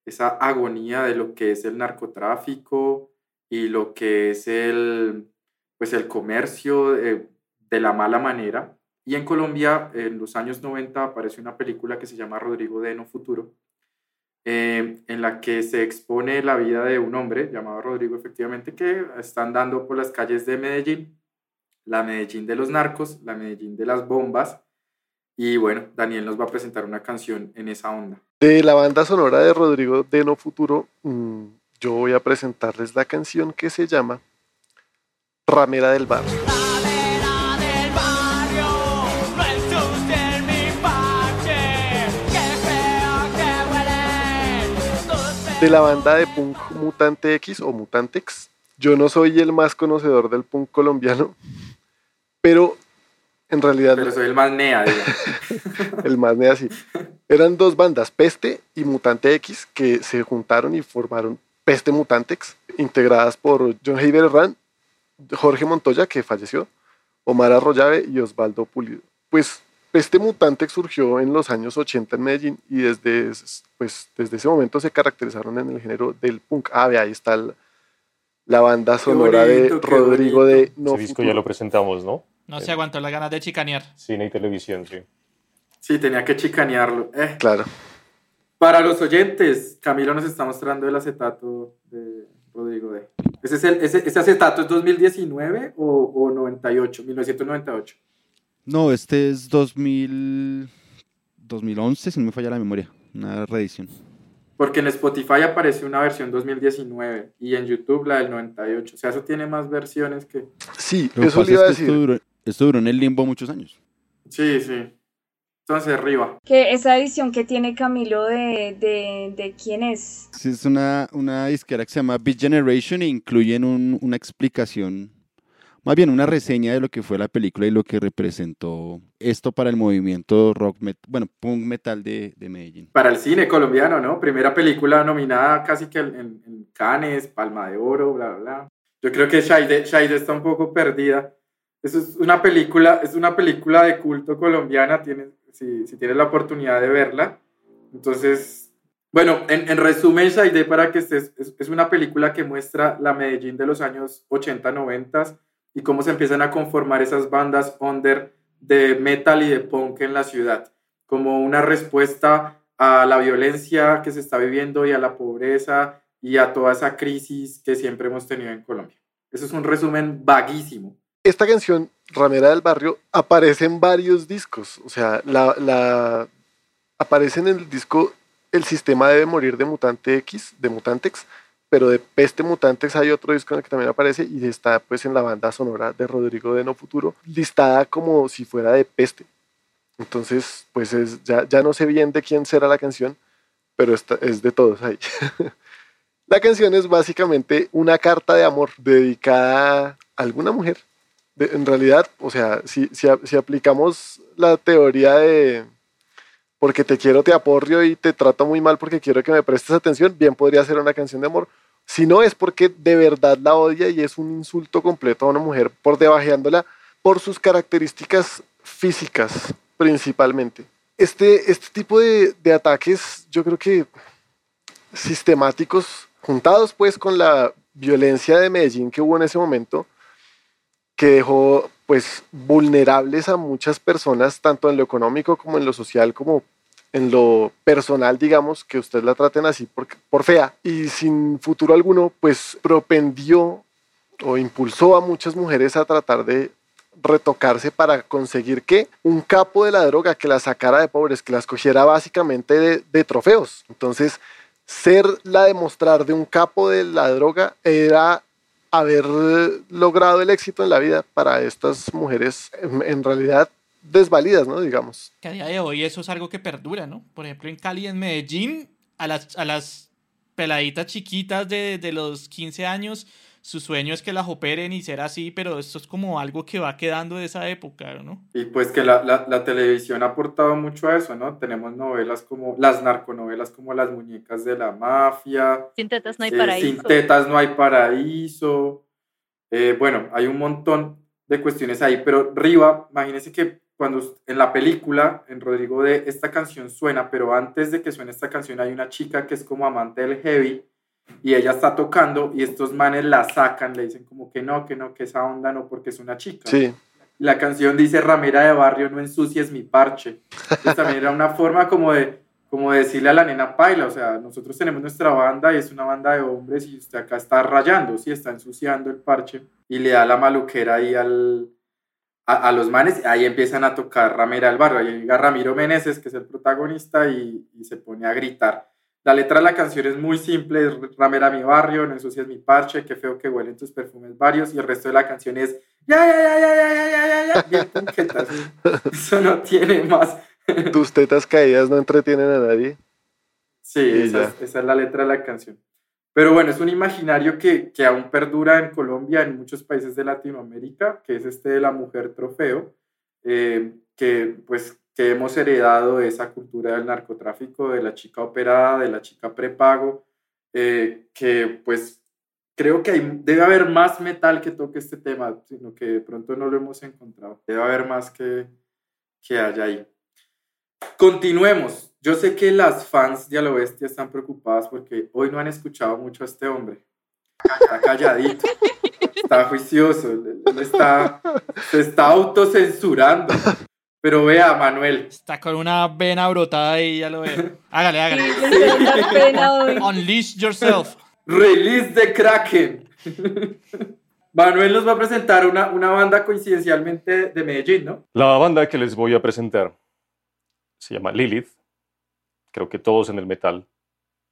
esa agonía de lo que es el narcotráfico, y lo que es el, pues el comercio de, la mala manera. Y en Colombia, en los años 90, aparece una película que se llama Rodrigo de No Futuro, eh, en la que se expone la vida de un hombre llamado Rodrigo, efectivamente, que está andando por las calles de Medellín, la Medellín de los narcos, la Medellín de las bombas. Y bueno, Daniel nos va a presentar una canción en esa onda. De la banda sonora de Rodrigo de No Futuro, mm, yo voy a presentarles la canción que se llama Ramera del Barrio. De la banda de punk Mutante X o Mutantex. Yo no soy el más conocedor del punk colombiano, pero en realidad. Pero soy el más nea, [laughs] el más nea, sí. Eran dos bandas, Peste y Mutante X, que se juntaron y formaron Peste Mutantex, integradas por John Heider Herrán, Jorge Montoya, que falleció, Omar Arroyave y Osvaldo Pulido. Pues Peste Mutantex surgió en los años 80 en Medellín y desde, pues, desde ese momento se caracterizaron en el género del punk. Ah, ahí está la banda sonora de Rodrigo de No Ese disco ya lo presentamos, ¿no? No se aguantó las ganas de chicanear. Cine y televisión, sí. Sí, tenía que chicanearlo. Eh. Claro. Para los oyentes, Camilo nos está mostrando el acetato de Rodrigo D. ¿Ese, es el, ese, ese acetato es 2019 o, o 98, 1998? No, este es 2000, 2011, si no me falla la memoria. Una reedición. Porque en Spotify aparece una versión 2019 y en YouTube la del 98. O sea, eso tiene más versiones que... Sí, Lo que eso le iba a decir. esto duró, esto duró en el limbo muchos años. Sí, sí. Entonces, arriba. Que esa edición que tiene Camilo de, de, de quién es. Sí, es una, una disquera que se llama Beat Generation e incluyen un- una explicación, más bien una reseña de lo que fue la película y lo que representó esto para el movimiento rock, met- bueno, punk metal de, de Medellín. Para el cine colombiano, ¿no? Primera película nominada casi que en, en Cannes, Palma de Oro, bla, bla, bla. Yo creo que Shaide, Shaide está un poco perdida. Eso es una película, es una película de culto colombiana, tienes, si, si tienes la oportunidad de verla. Entonces, bueno, en, en resumen, Shaide, para que estés, es, es una película que muestra la Medellín de los años 80, 90 y cómo se empiezan a conformar esas bandas under de metal y de punk en la ciudad, como una respuesta a la violencia que se está viviendo y a la pobreza y a toda esa crisis que siempre hemos tenido en Colombia. Eso es un resumen vaguísimo. Esta canción, Ramera del Barrio, aparece en varios discos. O sea, la, aparece en el disco El sistema debe morir de Mutante X, de Mutantex, pero de Peste Mutantex hay otro disco en el que también aparece y está pues en la banda sonora de Rodrigo de No Futuro, listada como si fuera de Peste. Entonces, pues es, ya, ya no sé bien de quién será la canción, pero es de todos ahí. [laughs] la canción es básicamente una carta de amor dedicada a alguna mujer. De- en realidad, o sea, si, si, si aplicamos la teoría de porque te quiero, te aporrio y te trato muy mal porque quiero que me prestes atención, bien podría ser una canción de amor. Si no es porque de verdad la odia y es un insulto completo a una mujer por debajeándola por sus características físicas principalmente. Este, este tipo de, de ataques yo creo que sistemáticos, juntados pues con la violencia de Medellín que hubo en ese momento, que dejó pues vulnerables a muchas personas, tanto en lo económico como en lo social, como en lo personal, digamos, que usted la traten así por, por fea y sin futuro alguno, pues propendió o impulsó a muchas mujeres a tratar de retocarse para conseguir que un capo de la droga que la sacara de pobres, que las cogiera básicamente de trofeos. Entonces, ser la demostrar de un capo de la droga era haber logrado el éxito en la vida para estas mujeres en, en realidad desvalidas, ¿no? Digamos. Que a día de hoy eso es algo que perdura, ¿no? Por ejemplo, en Cali, en Medellín, a las, a las peladitas chiquitas de, de los 15 años, su sueño es que las operen y ser así, pero esto es como algo que va quedando de esa época, ¿no? Y pues que la, la, la televisión ha aportado mucho a eso, ¿no? Tenemos novelas como las narconovelas como Las muñecas de la mafia, Sin tetas no hay eh, paraíso. Sin tetas no hay paraíso. Eh, bueno, hay un montón de cuestiones ahí, pero Riva, imagínense que cuando en la película, en Rodrigo de esta canción suena, pero antes de que suene esta canción hay una chica que es como amante del heavy y ella está tocando y estos manes la sacan, le dicen como que no, que no, que esa onda no, porque es una chica. Sí. La canción dice ramera de barrio, no ensucies mi parche. Entonces también era una forma como de, como de decirle a la nena paila, o sea, nosotros tenemos nuestra banda y es una banda de hombres y usted acá está rayando, sí, está ensuciando el parche y le da la maluquera ahí al, a, a los manes, ahí empiezan a tocar ramera del barrio, ahí llega Ramiro Meneses, que es el protagonista, y, y se pone a gritar. La letra de la canción es muy simple, es ramera mi barrio, no ensucias mi parche, qué feo que huelen tus perfumes varios, y el resto de la canción es ya, ya, ya, ya, ya, ya, ya, ya, ya, bien. [laughs] Eso no tiene más. [laughs] Tus tetas caídas no entretienen a nadie. Sí, esa es, esa es la letra de la canción. Pero bueno, es un imaginario que, que aún perdura en Colombia, en muchos países de Latinoamérica, que es este de la mujer trofeo, eh, que pues que hemos heredado esa cultura del narcotráfico, de la chica operada, de la chica prepago, eh, que pues creo que hay, debe haber más metal que toque este tema, sino que de pronto no lo hemos encontrado. Debe haber más que, que haya ahí. Continuemos. Yo sé que las fans de A lo Bestia están preocupadas porque hoy no han escuchado mucho a este hombre. Está calladito. Está juicioso. Está, se está autocensurando. Pero vea, Manuel. Está con una vena brotada y ya lo veo. [laughs] Hágale, hágale. Unleash yourself. Release the Kraken. Manuel nos va a presentar una, una banda coincidencialmente de Medellín, ¿no? La banda que les voy a presentar se llama Lilith. Creo que todos en el metal,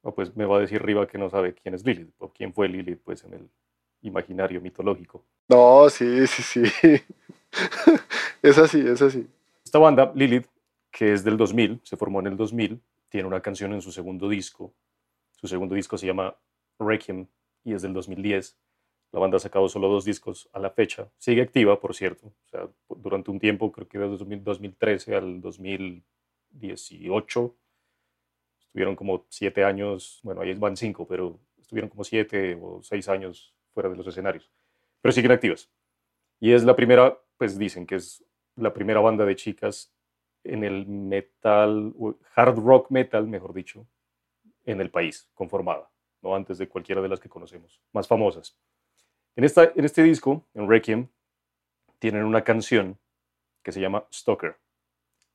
o pues me va a decir Riva que no sabe quién es Lilith, o quién fue Lilith, pues en el imaginario mitológico. No, sí, sí, sí. [laughs] es así, es así. Esta banda, Lilith, que es del 2000, se formó en el 2000, tiene una canción en su segundo disco. Su segundo disco se llama Requiem y es del 2010. La banda ha sacado solo dos discos a la fecha. Sigue activa, por cierto. O sea, durante un tiempo, creo que desde 2013 al 2018, estuvieron como siete años, bueno, ahí van cinco, pero estuvieron como siete o seis años fuera de los escenarios. Pero siguen activas. Y es la primera, pues dicen que es la primera banda de chicas en el metal, hard rock metal, mejor dicho, en el país, conformada, no antes de cualquiera de las que conocemos, más famosas. En, esta, en este disco, en Requiem, tienen una canción que se llama Stalker.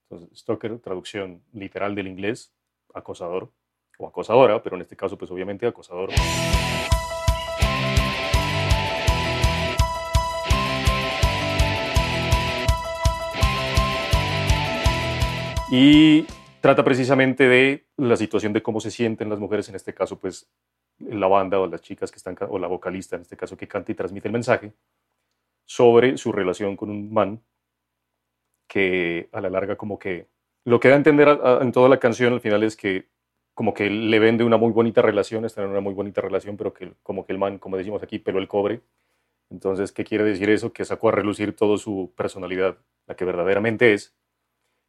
Entonces, Stalker, traducción literal del inglés, acosador o acosadora, pero en este caso, pues obviamente acosador. Y trata precisamente de la situación de cómo se sienten las mujeres, en este caso, pues la banda o las chicas que están, o la vocalista en este caso que canta y transmite el mensaje, sobre su relación con un man que a la larga como que lo que da a entender en toda la canción al final es que como que le vende una muy bonita relación, están en una muy bonita relación, pero que como que el man, como decimos aquí, pero el cobre. Entonces, ¿qué quiere decir eso? Que sacó a relucir toda su personalidad, la que verdaderamente es,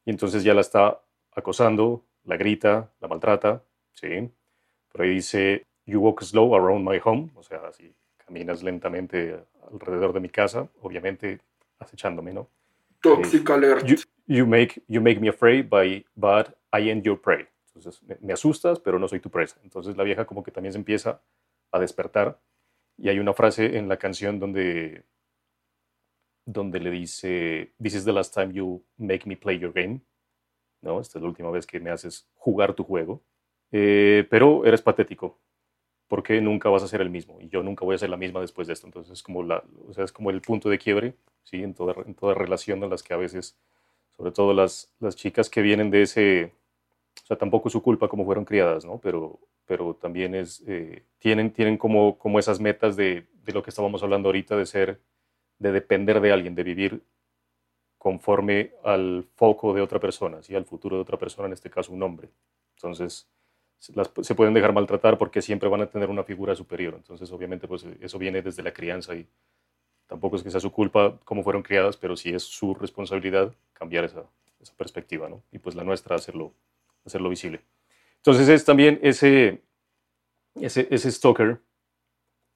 y entonces ya la está acosando, la grita, la maltrata, ¿sí? Por ahí dice, You walk slow around my home, o sea, si caminas lentamente alrededor de mi casa, obviamente acechándome, ¿no? Toxic eh, alert. You, make, you make me afraid, by, but I am your prey. Entonces, me, asustas, pero no soy tu presa. Entonces, la vieja como que también se empieza a despertar. Y hay una frase en la canción donde, donde le dice, This is the last time you make me play your game. ¿No? Esta es la última vez que me haces jugar tu juego. Eh, pero eres patético porque nunca vas a ser el mismo y yo nunca voy a ser la misma después de esto. Entonces es como, la, o sea, es como el punto de quiebre ¿sí? en, toda, en toda relación en las que a veces, sobre todo las, las chicas que vienen de ese, o sea, tampoco es su culpa como fueron criadas, ¿no? Pero, pero también es, eh, tienen, tienen como, como esas metas de, de lo que estábamos hablando ahorita, de ser, de depender de alguien, de vivir conforme al foco de otra persona, ¿sí? al futuro de otra persona, en este caso un hombre. Entonces, se pueden dejar maltratar porque siempre van a tener una figura superior. Entonces, obviamente, pues eso viene desde la crianza y tampoco es que sea su culpa cómo fueron criadas, pero sí es su responsabilidad cambiar esa, perspectiva, ¿no? Y pues la nuestra, hacerlo, hacerlo visible. Entonces, es también ese, ese stalker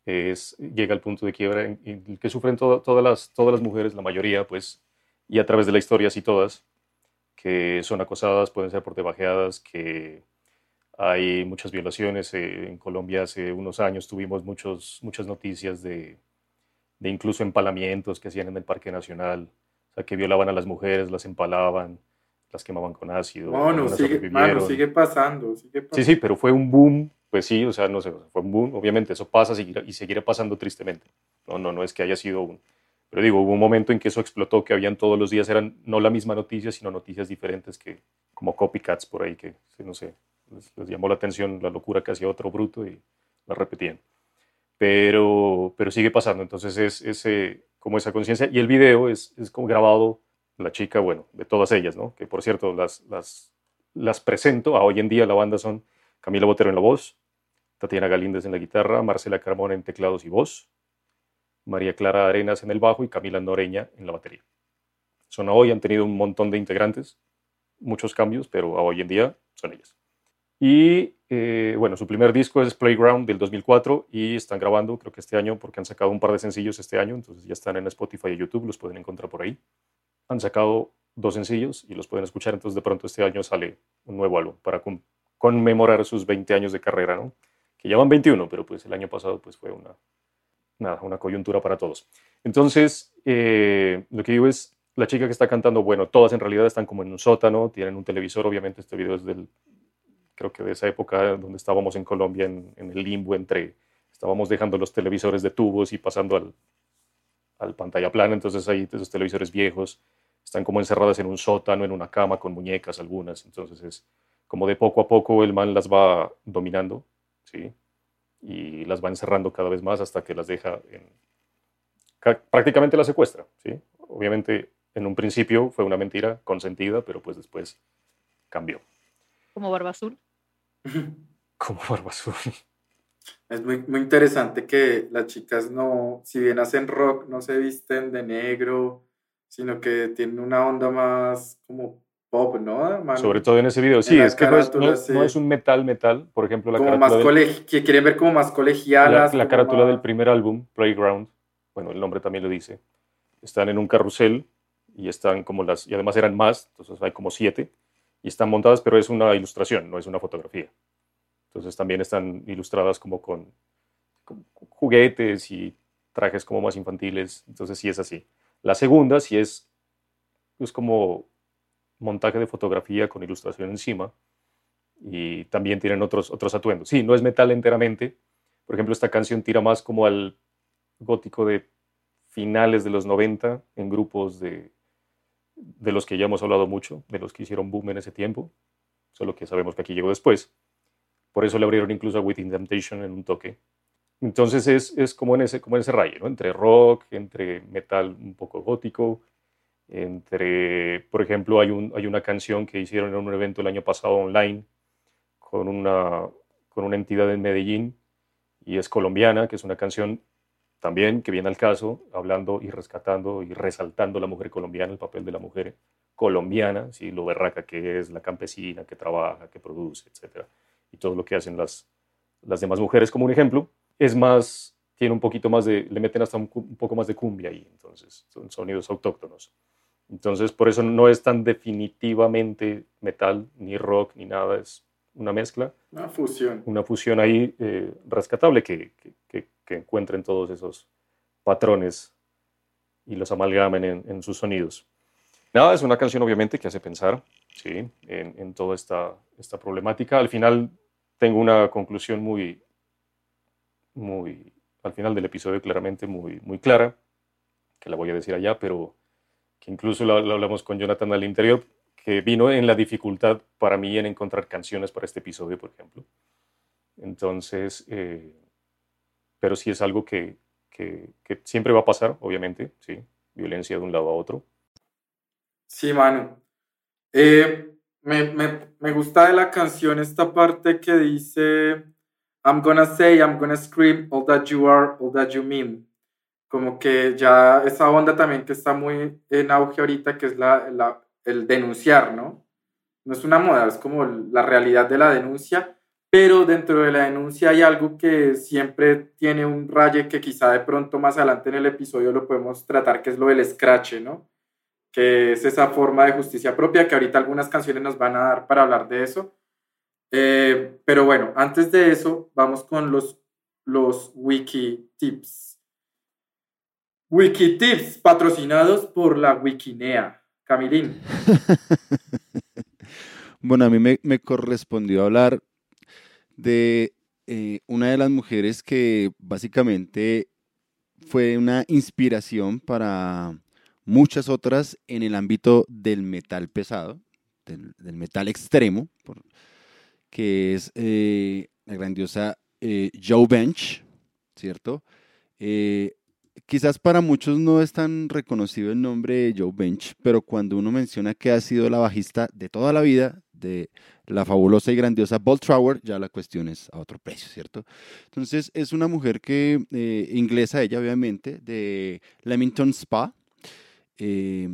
es, llega al punto de quiebra en, que sufren todas, las, todas las mujeres, la mayoría, pues, y a través de la historia, sí todas, que son acosadas, pueden ser por debajeadas, que hay muchas violaciones. Eh, en Colombia hace unos años tuvimos muchos, muchas noticias de, de, incluso empalamientos que hacían en el Parque Nacional, o sea, que violaban a las mujeres, las empalaban, las quemaban con ácido. No, sigue, sigue pasando, sigue pasando. Sí, sí, pero fue un boom, pues sí, o sea, no sé, fue un boom, obviamente eso pasa y seguirá pasando tristemente. No, no, no es que haya sido un... Pero digo, hubo un momento en que eso explotó, que habían todos los días, eran no la misma noticia, sino noticias diferentes que como copycats por ahí, que no sé, les, llamó la atención la locura que hacía otro bruto y la repetían. Pero, pero sigue pasando, entonces es, ese como esa conciencia. Y el video es, es como grabado, la chica, bueno, de todas ellas, ¿no? Que por cierto, las, las, las presento a hoy en día, la banda son Camila Botero en la voz, Tatiana Galíndez en la guitarra, Marcela Carmona en teclados y voz, María Clara Arenas en el bajo y Camila Noreña en la batería. Son hoy, han tenido un montón de integrantes, muchos cambios, pero hoy en día son ellas. Y eh, bueno, su primer disco es Playground del 2004 y están grabando, creo que este año, porque han sacado un par de sencillos este año, entonces ya están en Spotify y YouTube, los pueden encontrar por ahí. Han sacado dos sencillos y los pueden escuchar, entonces de pronto este año sale un nuevo álbum para conmemorar sus 20 años de carrera, ¿no? Que llevan 21, pero pues el año pasado pues fue una, nada, una coyuntura para todos. Entonces, eh, lo que digo es, la chica que está cantando, bueno, todas en realidad están como en un sótano, tienen un televisor, obviamente este video es del, creo que de esa época donde estábamos en Colombia, en, el limbo entre, estábamos dejando los televisores de tubos y pasando al, al pantalla plana, entonces ahí esos televisores viejos están como encerradas en un sótano, en una cama con muñecas algunas, entonces es como de poco a poco el man las va dominando, ¿sí? Y las va encerrando cada vez más hasta que las deja en... prácticamente las secuestra, ¿sí? Obviamente en un principio fue una mentira consentida, pero pues después cambió. Como Barba Azul. [laughs] Como Barba Azul. Es muy, muy interesante que las chicas no, si bien hacen rock, no se visten de negro, sino que tienen una onda más como pop, ¿no? Sobre todo en ese video, sí, es que no es, un metal metal, por ejemplo, la como más que quieren ver como más colegialas. La, carátula del primer álbum, Playground, bueno, el nombre también lo dice, están en un carrusel y están como las, y además eran más, entonces hay como siete, y están montadas, pero es una ilustración, no es una fotografía. Entonces también están ilustradas como con, juguetes y trajes como más infantiles, entonces sí es así. La segunda sí es, es como montaje de fotografía con ilustración encima y también tienen otros, otros atuendos. Sí, no es metal enteramente. Por ejemplo, esta canción tira más como al gótico de finales de los 90 en grupos de de los que ya hemos hablado mucho, de los que hicieron boom en ese tiempo, solo que sabemos que aquí llegó después. Por eso le abrieron incluso a Within Temptation en un toque. Entonces es, es como, en ese, como en ese rayo, entre rock, entre metal un poco gótico, entre, por ejemplo, hay, un, hay una canción que hicieron en un evento el año pasado online con una, con una entidad en Medellín y es colombiana, que es una canción también que viene al caso, hablando y rescatando y resaltando la mujer colombiana, el papel de la mujer colombiana, ¿sí? lo berraca que es, la campesina que trabaja, que produce, etc. Y todo lo que hacen las, las demás mujeres como un ejemplo, es más, tiene un poquito más de, le meten hasta un, poco más de cumbia ahí, entonces son sonidos autóctonos. Entonces, por eso no es tan definitivamente metal, ni rock, ni nada, es una mezcla. Una fusión. Una fusión ahí eh, rescatable que, que, que, encuentren todos esos patrones y los amalgamen en, en, sus sonidos. Nada, es una canción obviamente que hace pensar ¿sí? en, en toda esta, esta problemática. Al final tengo una conclusión muy, muy, al final del episodio claramente muy, muy clara, que la voy a decir allá, pero que incluso lo hablamos con Jonathan al interior, que vino en la dificultad para mí en encontrar canciones para este episodio, por ejemplo. Entonces, eh, pero sí es algo que, que, siempre va a pasar, obviamente, sí, violencia de un lado a otro. Sí, mano. Eh, me, me, me, gusta de la canción esta parte que dice, I'm gonna say, I'm gonna scream all that you are, all that you mean. Como que ya esa onda también que está muy en auge ahorita, que es la, la el denunciar, ¿no? No es una moda, es como la realidad de la denuncia, pero dentro de la denuncia hay algo que siempre tiene un raye que quizá de pronto más adelante en el episodio lo podemos tratar, que es lo del scratch, ¿no? Que es esa forma de justicia propia que ahorita algunas canciones nos van a dar para hablar de eso. Eh, pero bueno, antes de eso, vamos con los, los wiki tips. Wiki tips patrocinados por la Wikinea. Camilín. [laughs] bueno, a mí me, correspondió hablar de eh, una de las mujeres que básicamente fue una inspiración para muchas otras en el ámbito del metal pesado, del, metal extremo, que es eh, la grandiosa eh, Joe Bench, ¿cierto? Quizás para muchos no es tan reconocido el nombre de Joe Bench, pero cuando uno menciona que ha sido la bajista de toda la vida de la fabulosa y grandiosa Bolt Trower, ya la cuestión es a otro precio, ¿cierto? Entonces es una mujer que, eh, inglesa ella obviamente, de Leamington Spa. Eh,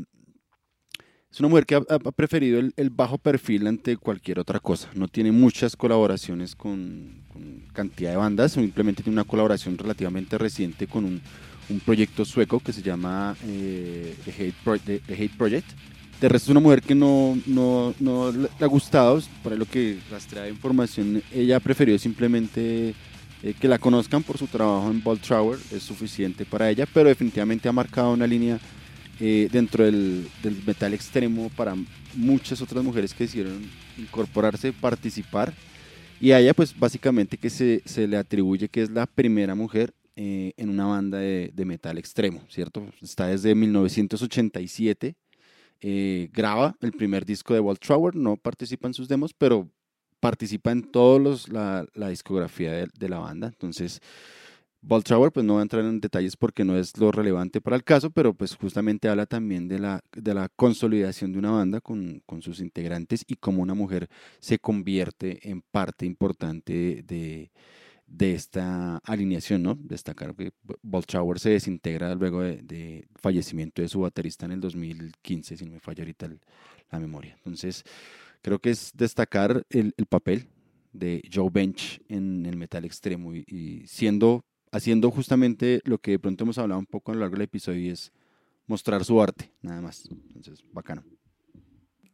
es una mujer que ha, preferido el, bajo perfil ante cualquier otra cosa. No tiene muchas colaboraciones con, con cantidad de bandas, simplemente tiene una colaboración relativamente reciente con un un proyecto sueco que se llama eh, The, Hate Project. De resto es una mujer que no, no, no le ha gustado, por lo que rastrea información, ella ha preferido simplemente Eh, que la conozcan por su trabajo en Bolt Tower es suficiente para ella, pero definitivamente ha marcado una línea eh, dentro del, del, metal extremo para muchas otras mujeres que decidieron incorporarse, participar. Y a ella pues básicamente que se, se le atribuye que es la primera mujer eh, en una banda de, metal extremo, ¿cierto? Está desde 1987, eh, graba el primer disco de Walt Trower, no participa en sus demos, pero participa en todos la, la, discografía de, la banda. Entonces, Walt Trower, pues no va a entrar en detalles porque no es lo relevante para el caso, pero pues justamente habla también de la, de la consolidación de una banda con, con sus integrantes y cómo una mujer se convierte en parte importante de, de esta alineación, ¿no? Destacar que Bolchauer se desintegra luego de, de, fallecimiento de su baterista en el 2015, si no me falla ahorita la memoria. Entonces, creo que es destacar el, el, papel de Joe Bench en el metal extremo y, y, siendo, haciendo justamente lo que de pronto hemos hablado un poco a lo largo del episodio y es mostrar su arte, nada más. Entonces, bacano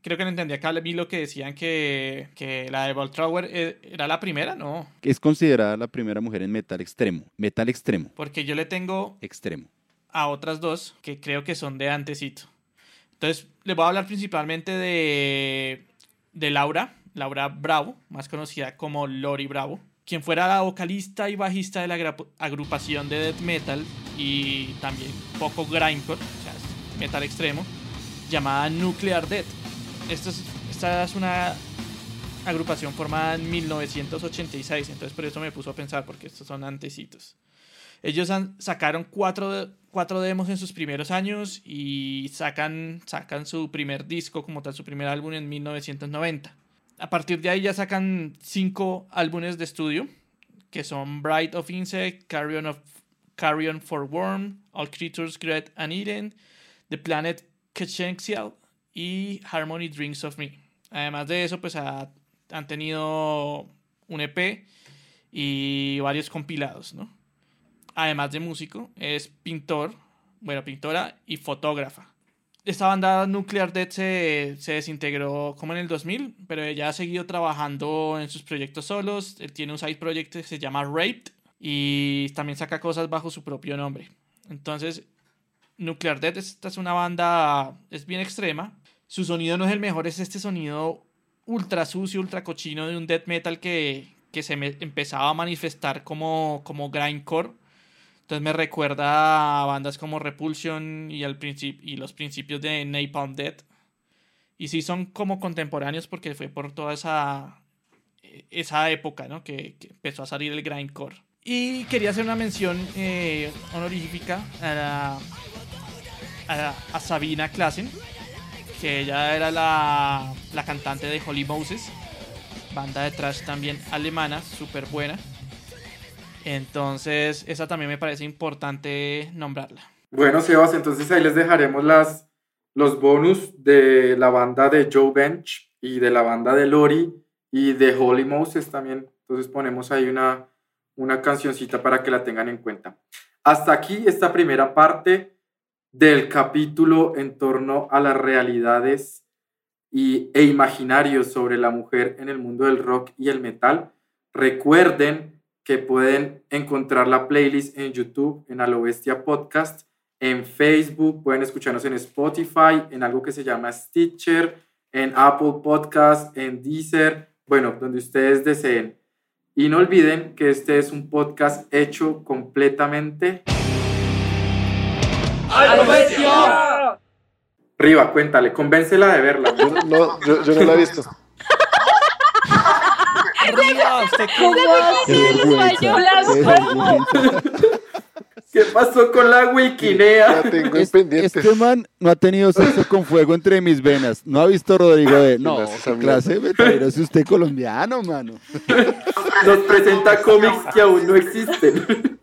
creo que no entendía acá vi lo que decían que, que la de Voltrower era la primera, ¿no? Es considerada la primera mujer en metal extremo. Metal extremo. Porque yo le tengo... Extremo. A otras dos que creo que son de antesito. Entonces, les voy a hablar principalmente de, de Laura, Laura Bravo, más conocida como Lori Bravo, quien fuera la vocalista y bajista de la agrupación de death metal y también poco grindcore, o sea, metal extremo, llamada Nuclear Death esto es, esta es una agrupación formada en 1986, entonces por eso me puso a pensar, porque estos son antecitos. Ellos han, sacaron cuatro, cuatro demos en sus primeros años y sacan, sacan su primer disco, como tal, su primer álbum en 1990. A partir de ahí ya sacan cinco álbumes de estudio, que son Bright of Insect, Carrion, of, Carrion for Worm, All Creatures Great and Eaten, The Planet Ketchenxial, y Harmony Drinks of Me. Además de eso, pues han tenido un EP y varios compilados, ¿no? Además de músico, es pintor, bueno, pintora y fotógrafa. Esta banda Nuclear Dead se, se, desintegró como en el 2000, pero ella ha seguido trabajando en sus proyectos solos. Él tiene un side project que se llama Raped y también saca cosas bajo su propio nombre. Entonces, Nuclear Dead esta es una banda, es bien extrema, su sonido no es el mejor, es este sonido ultra sucio, ultra cochino de un death metal que, que se me empezaba a manifestar como, como grindcore. Entonces me recuerda a bandas como Repulsion y, al y los principios de Napalm Death. Y sí son como contemporáneos porque fue por toda esa, esa época ¿no? que, empezó a salir el grindcore. Y quería hacer una mención eh, honorífica a, a, a Sabina Klassen, que ella era la, la cantante de Holy Moses, banda de trash también alemana, súper buena. Entonces, esa también me parece importante nombrarla. Bueno, Sebas, entonces ahí les dejaremos las, los bonus de la banda de Joe Bench y de la banda de Lori y de Holy Moses también. Entonces ponemos ahí una, una cancioncita para que la tengan en cuenta. Hasta aquí esta primera parte del capítulo en torno a las realidades y, e imaginarios sobre la mujer en el mundo del rock y el metal. Recuerden que pueden encontrar la playlist en YouTube, en Alobestia Podcast, en Facebook, pueden escucharnos en Spotify, en algo que se llama Stitcher, en Apple Podcast, en Deezer, bueno, donde ustedes deseen. Y no olviden que este es un podcast hecho completamente ¡A Riva, cuéntale, convéncela de verla. Yo no, yo, yo no la he visto. Riva, usted ¿Qué pasó con la wikinea? La tengo Es- pendiente. este man no ha tenido sexo con fuego entre mis venas. No ha visto Rodrigo de. No, ¿qué clase de metalero es usted colombiano, mano. Nos presenta cómics que aún no existen.